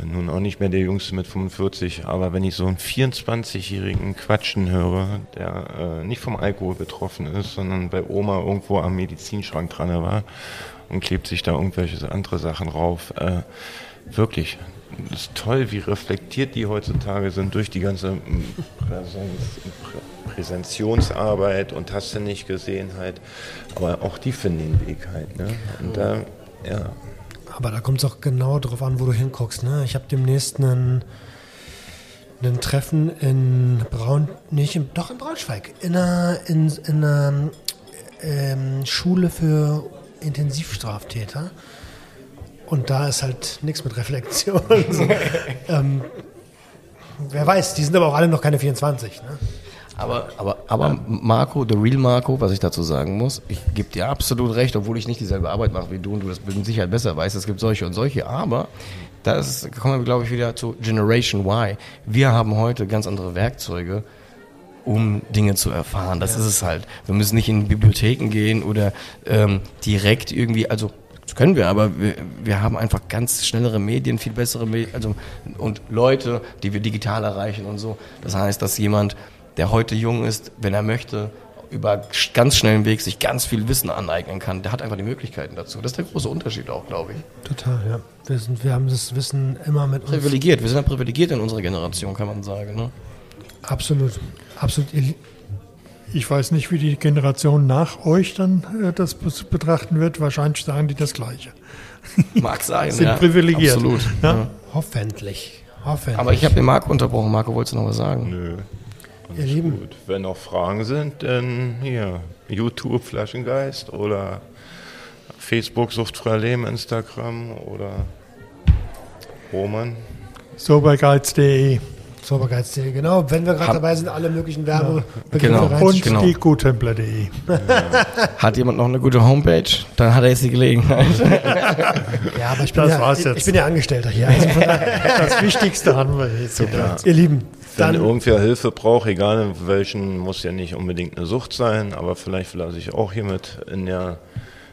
Nun auch nicht mehr der Jüngste mit 45, aber wenn ich so einen 24-jährigen Quatschen höre, der äh, nicht vom Alkohol betroffen ist, sondern bei Oma irgendwo am Medizinschrank dran war und klebt sich da irgendwelche andere Sachen rauf, äh, wirklich, ist toll, wie reflektiert die heutzutage sind durch die ganze mm, Präsenz, Prä- Präsentionsarbeit und hast du nicht gesehen halt, aber auch die finden den Weg halt, ne? Und da, ja, Aber da kommt es auch genau drauf an, wo du hinguckst. Ne? Ich habe demnächst einen, einen Treffen in Braun, nicht in, doch in Braunschweig, in einer, in, in einer ähm, Schule für Intensivstraftäter. Und da ist halt nichts mit Reflexion. so. ähm, wer weiß, die sind aber auch alle noch keine 24. Ne? Aber, aber, aber Marco, the real Marco, was ich dazu sagen muss, ich gebe dir absolut recht, obwohl ich nicht dieselbe Arbeit mache wie du und du das mit Sicherheit besser weißt, es gibt solche und solche, aber das kommen wir, glaube ich, wieder zu Generation Y. Wir haben heute ganz andere Werkzeuge, um Dinge zu erfahren. Das ja. ist es halt. Wir müssen nicht in Bibliotheken gehen oder ähm, direkt irgendwie, also das können wir, aber wir, wir haben einfach ganz schnellere Medien, viel bessere Medien, also und Leute, die wir digital erreichen und so. Das heißt, dass jemand, der heute jung ist, wenn er möchte, über ganz schnellen Weg sich ganz viel Wissen aneignen kann. Der hat einfach die Möglichkeiten dazu. Das ist der große Unterschied auch, glaube ich. Total, ja. Wir, sind, wir haben das Wissen immer mit uns. Privilegiert. Wir sind ja privilegiert in unserer Generation, kann man sagen. Ne? Absolut. Absolut. Ich weiß nicht, wie die Generation nach euch dann äh, das betrachten wird. Wahrscheinlich sagen die das Gleiche. Mag sein. Sind ja, privilegiert. Absolut. Ja? Ja. Hoffentlich. Hoffentlich. Aber ich habe den Marco unterbrochen. Marco, wolltest du noch was sagen? Nö. Ihr Lieben. Gut. Wenn noch Fragen sind, dann hier YouTube Flaschengeist oder Facebook Suchtfrei Leben, Instagram oder Roman. Sobergeiz.de Zaubergeiz.de, genau. Wenn wir gerade dabei sind, alle möglichen Werbebegriffe genau. Und genau. die guttempler.de. Hat jemand noch eine gute Homepage? Dann hat er jetzt die Gelegenheit. ja, aber ich bin, das ja, war's jetzt. ich bin ja Angestellter hier. Also das Wichtigste haben wir jetzt. Super. Ihr Lieben, wenn irgendwer Hilfe braucht, egal in welchen, muss ja nicht unbedingt eine Sucht sein, aber vielleicht lasse ich auch hiermit in der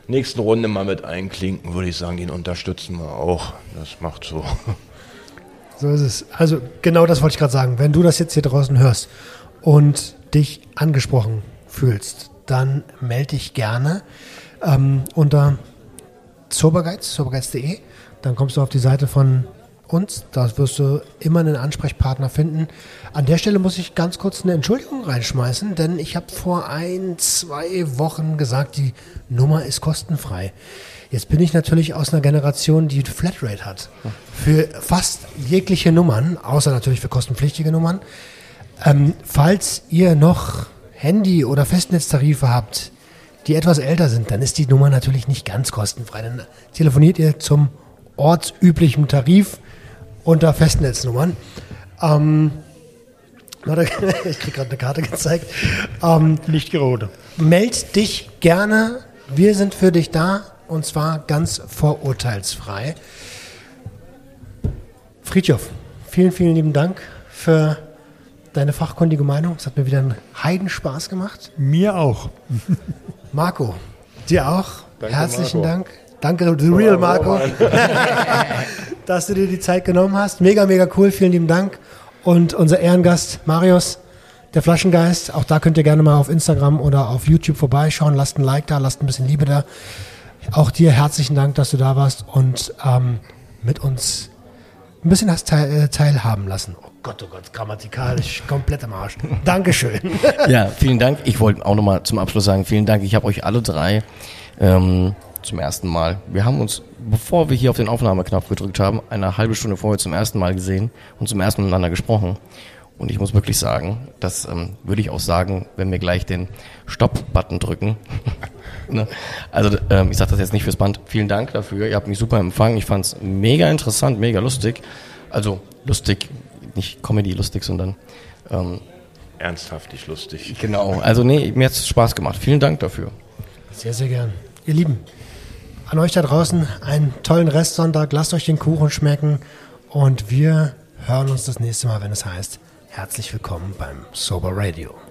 nächsten Runde mal mit einklinken, würde ich sagen, ihn unterstützen wir auch. Das macht so. So ist es. Also genau das wollte ich gerade sagen. Wenn du das jetzt hier draußen hörst und dich angesprochen fühlst, dann melde dich gerne ähm, unter Sobergeiz, sobergeiz.de. Dann kommst du auf die Seite von uns. Da wirst du immer einen Ansprechpartner finden. An der Stelle muss ich ganz kurz eine Entschuldigung reinschmeißen, denn ich habe vor ein, zwei Wochen gesagt, die Nummer ist kostenfrei. Jetzt bin ich natürlich aus einer Generation, die Flatrate hat. Für fast jegliche Nummern, außer natürlich für kostenpflichtige Nummern. Ähm, falls ihr noch Handy- oder Festnetztarife habt, die etwas älter sind, dann ist die Nummer natürlich nicht ganz kostenfrei. Dann telefoniert ihr zum ortsüblichen Tarif unter Festnetznummern. Ähm, ich kriege gerade eine Karte gezeigt. Ähm, nicht gerode. Meld dich gerne. Wir sind für dich da und zwar ganz vorurteilsfrei. Friedhof, vielen, vielen lieben Dank für deine fachkundige Meinung. Es hat mir wieder einen Heidenspaß gemacht. Mir auch. Marco, dir auch. Danke, Herzlichen Marco. Dank. Danke, The Real Marco, dass du dir die Zeit genommen hast. Mega, mega cool. Vielen lieben Dank. Und unser Ehrengast Marius, der Flaschengeist. Auch da könnt ihr gerne mal auf Instagram oder auf YouTube vorbeischauen. Lasst ein Like da, lasst ein bisschen Liebe da. Auch dir herzlichen Dank, dass du da warst und ähm, mit uns ein bisschen hast teil, äh, teilhaben lassen. Oh Gott, oh Gott, grammatikalisch komplett am Arsch. Dankeschön. ja, vielen Dank. Ich wollte auch nochmal zum Abschluss sagen, vielen Dank. Ich habe euch alle drei ähm, zum ersten Mal. Wir haben uns, bevor wir hier auf den Aufnahmeknopf gedrückt haben, eine halbe Stunde vorher zum ersten Mal gesehen und zum ersten Mal miteinander gesprochen. Und ich muss wirklich sagen, das ähm, würde ich auch sagen, wenn wir gleich den Stopp-Button drücken. ne? Also ähm, ich sage das jetzt nicht fürs Band. Vielen Dank dafür. Ihr habt mich super empfangen. Ich fand es mega interessant, mega lustig. Also lustig, nicht Comedy lustig, sondern ähm, ernsthaftig lustig. Genau. Also nee, mir hat es Spaß gemacht. Vielen Dank dafür. Sehr, sehr gern. Ihr Lieben, an euch da draußen einen tollen Restsonntag. Lasst euch den Kuchen schmecken und wir hören uns das nächste Mal, wenn es heißt Herzlich willkommen beim Sober Radio.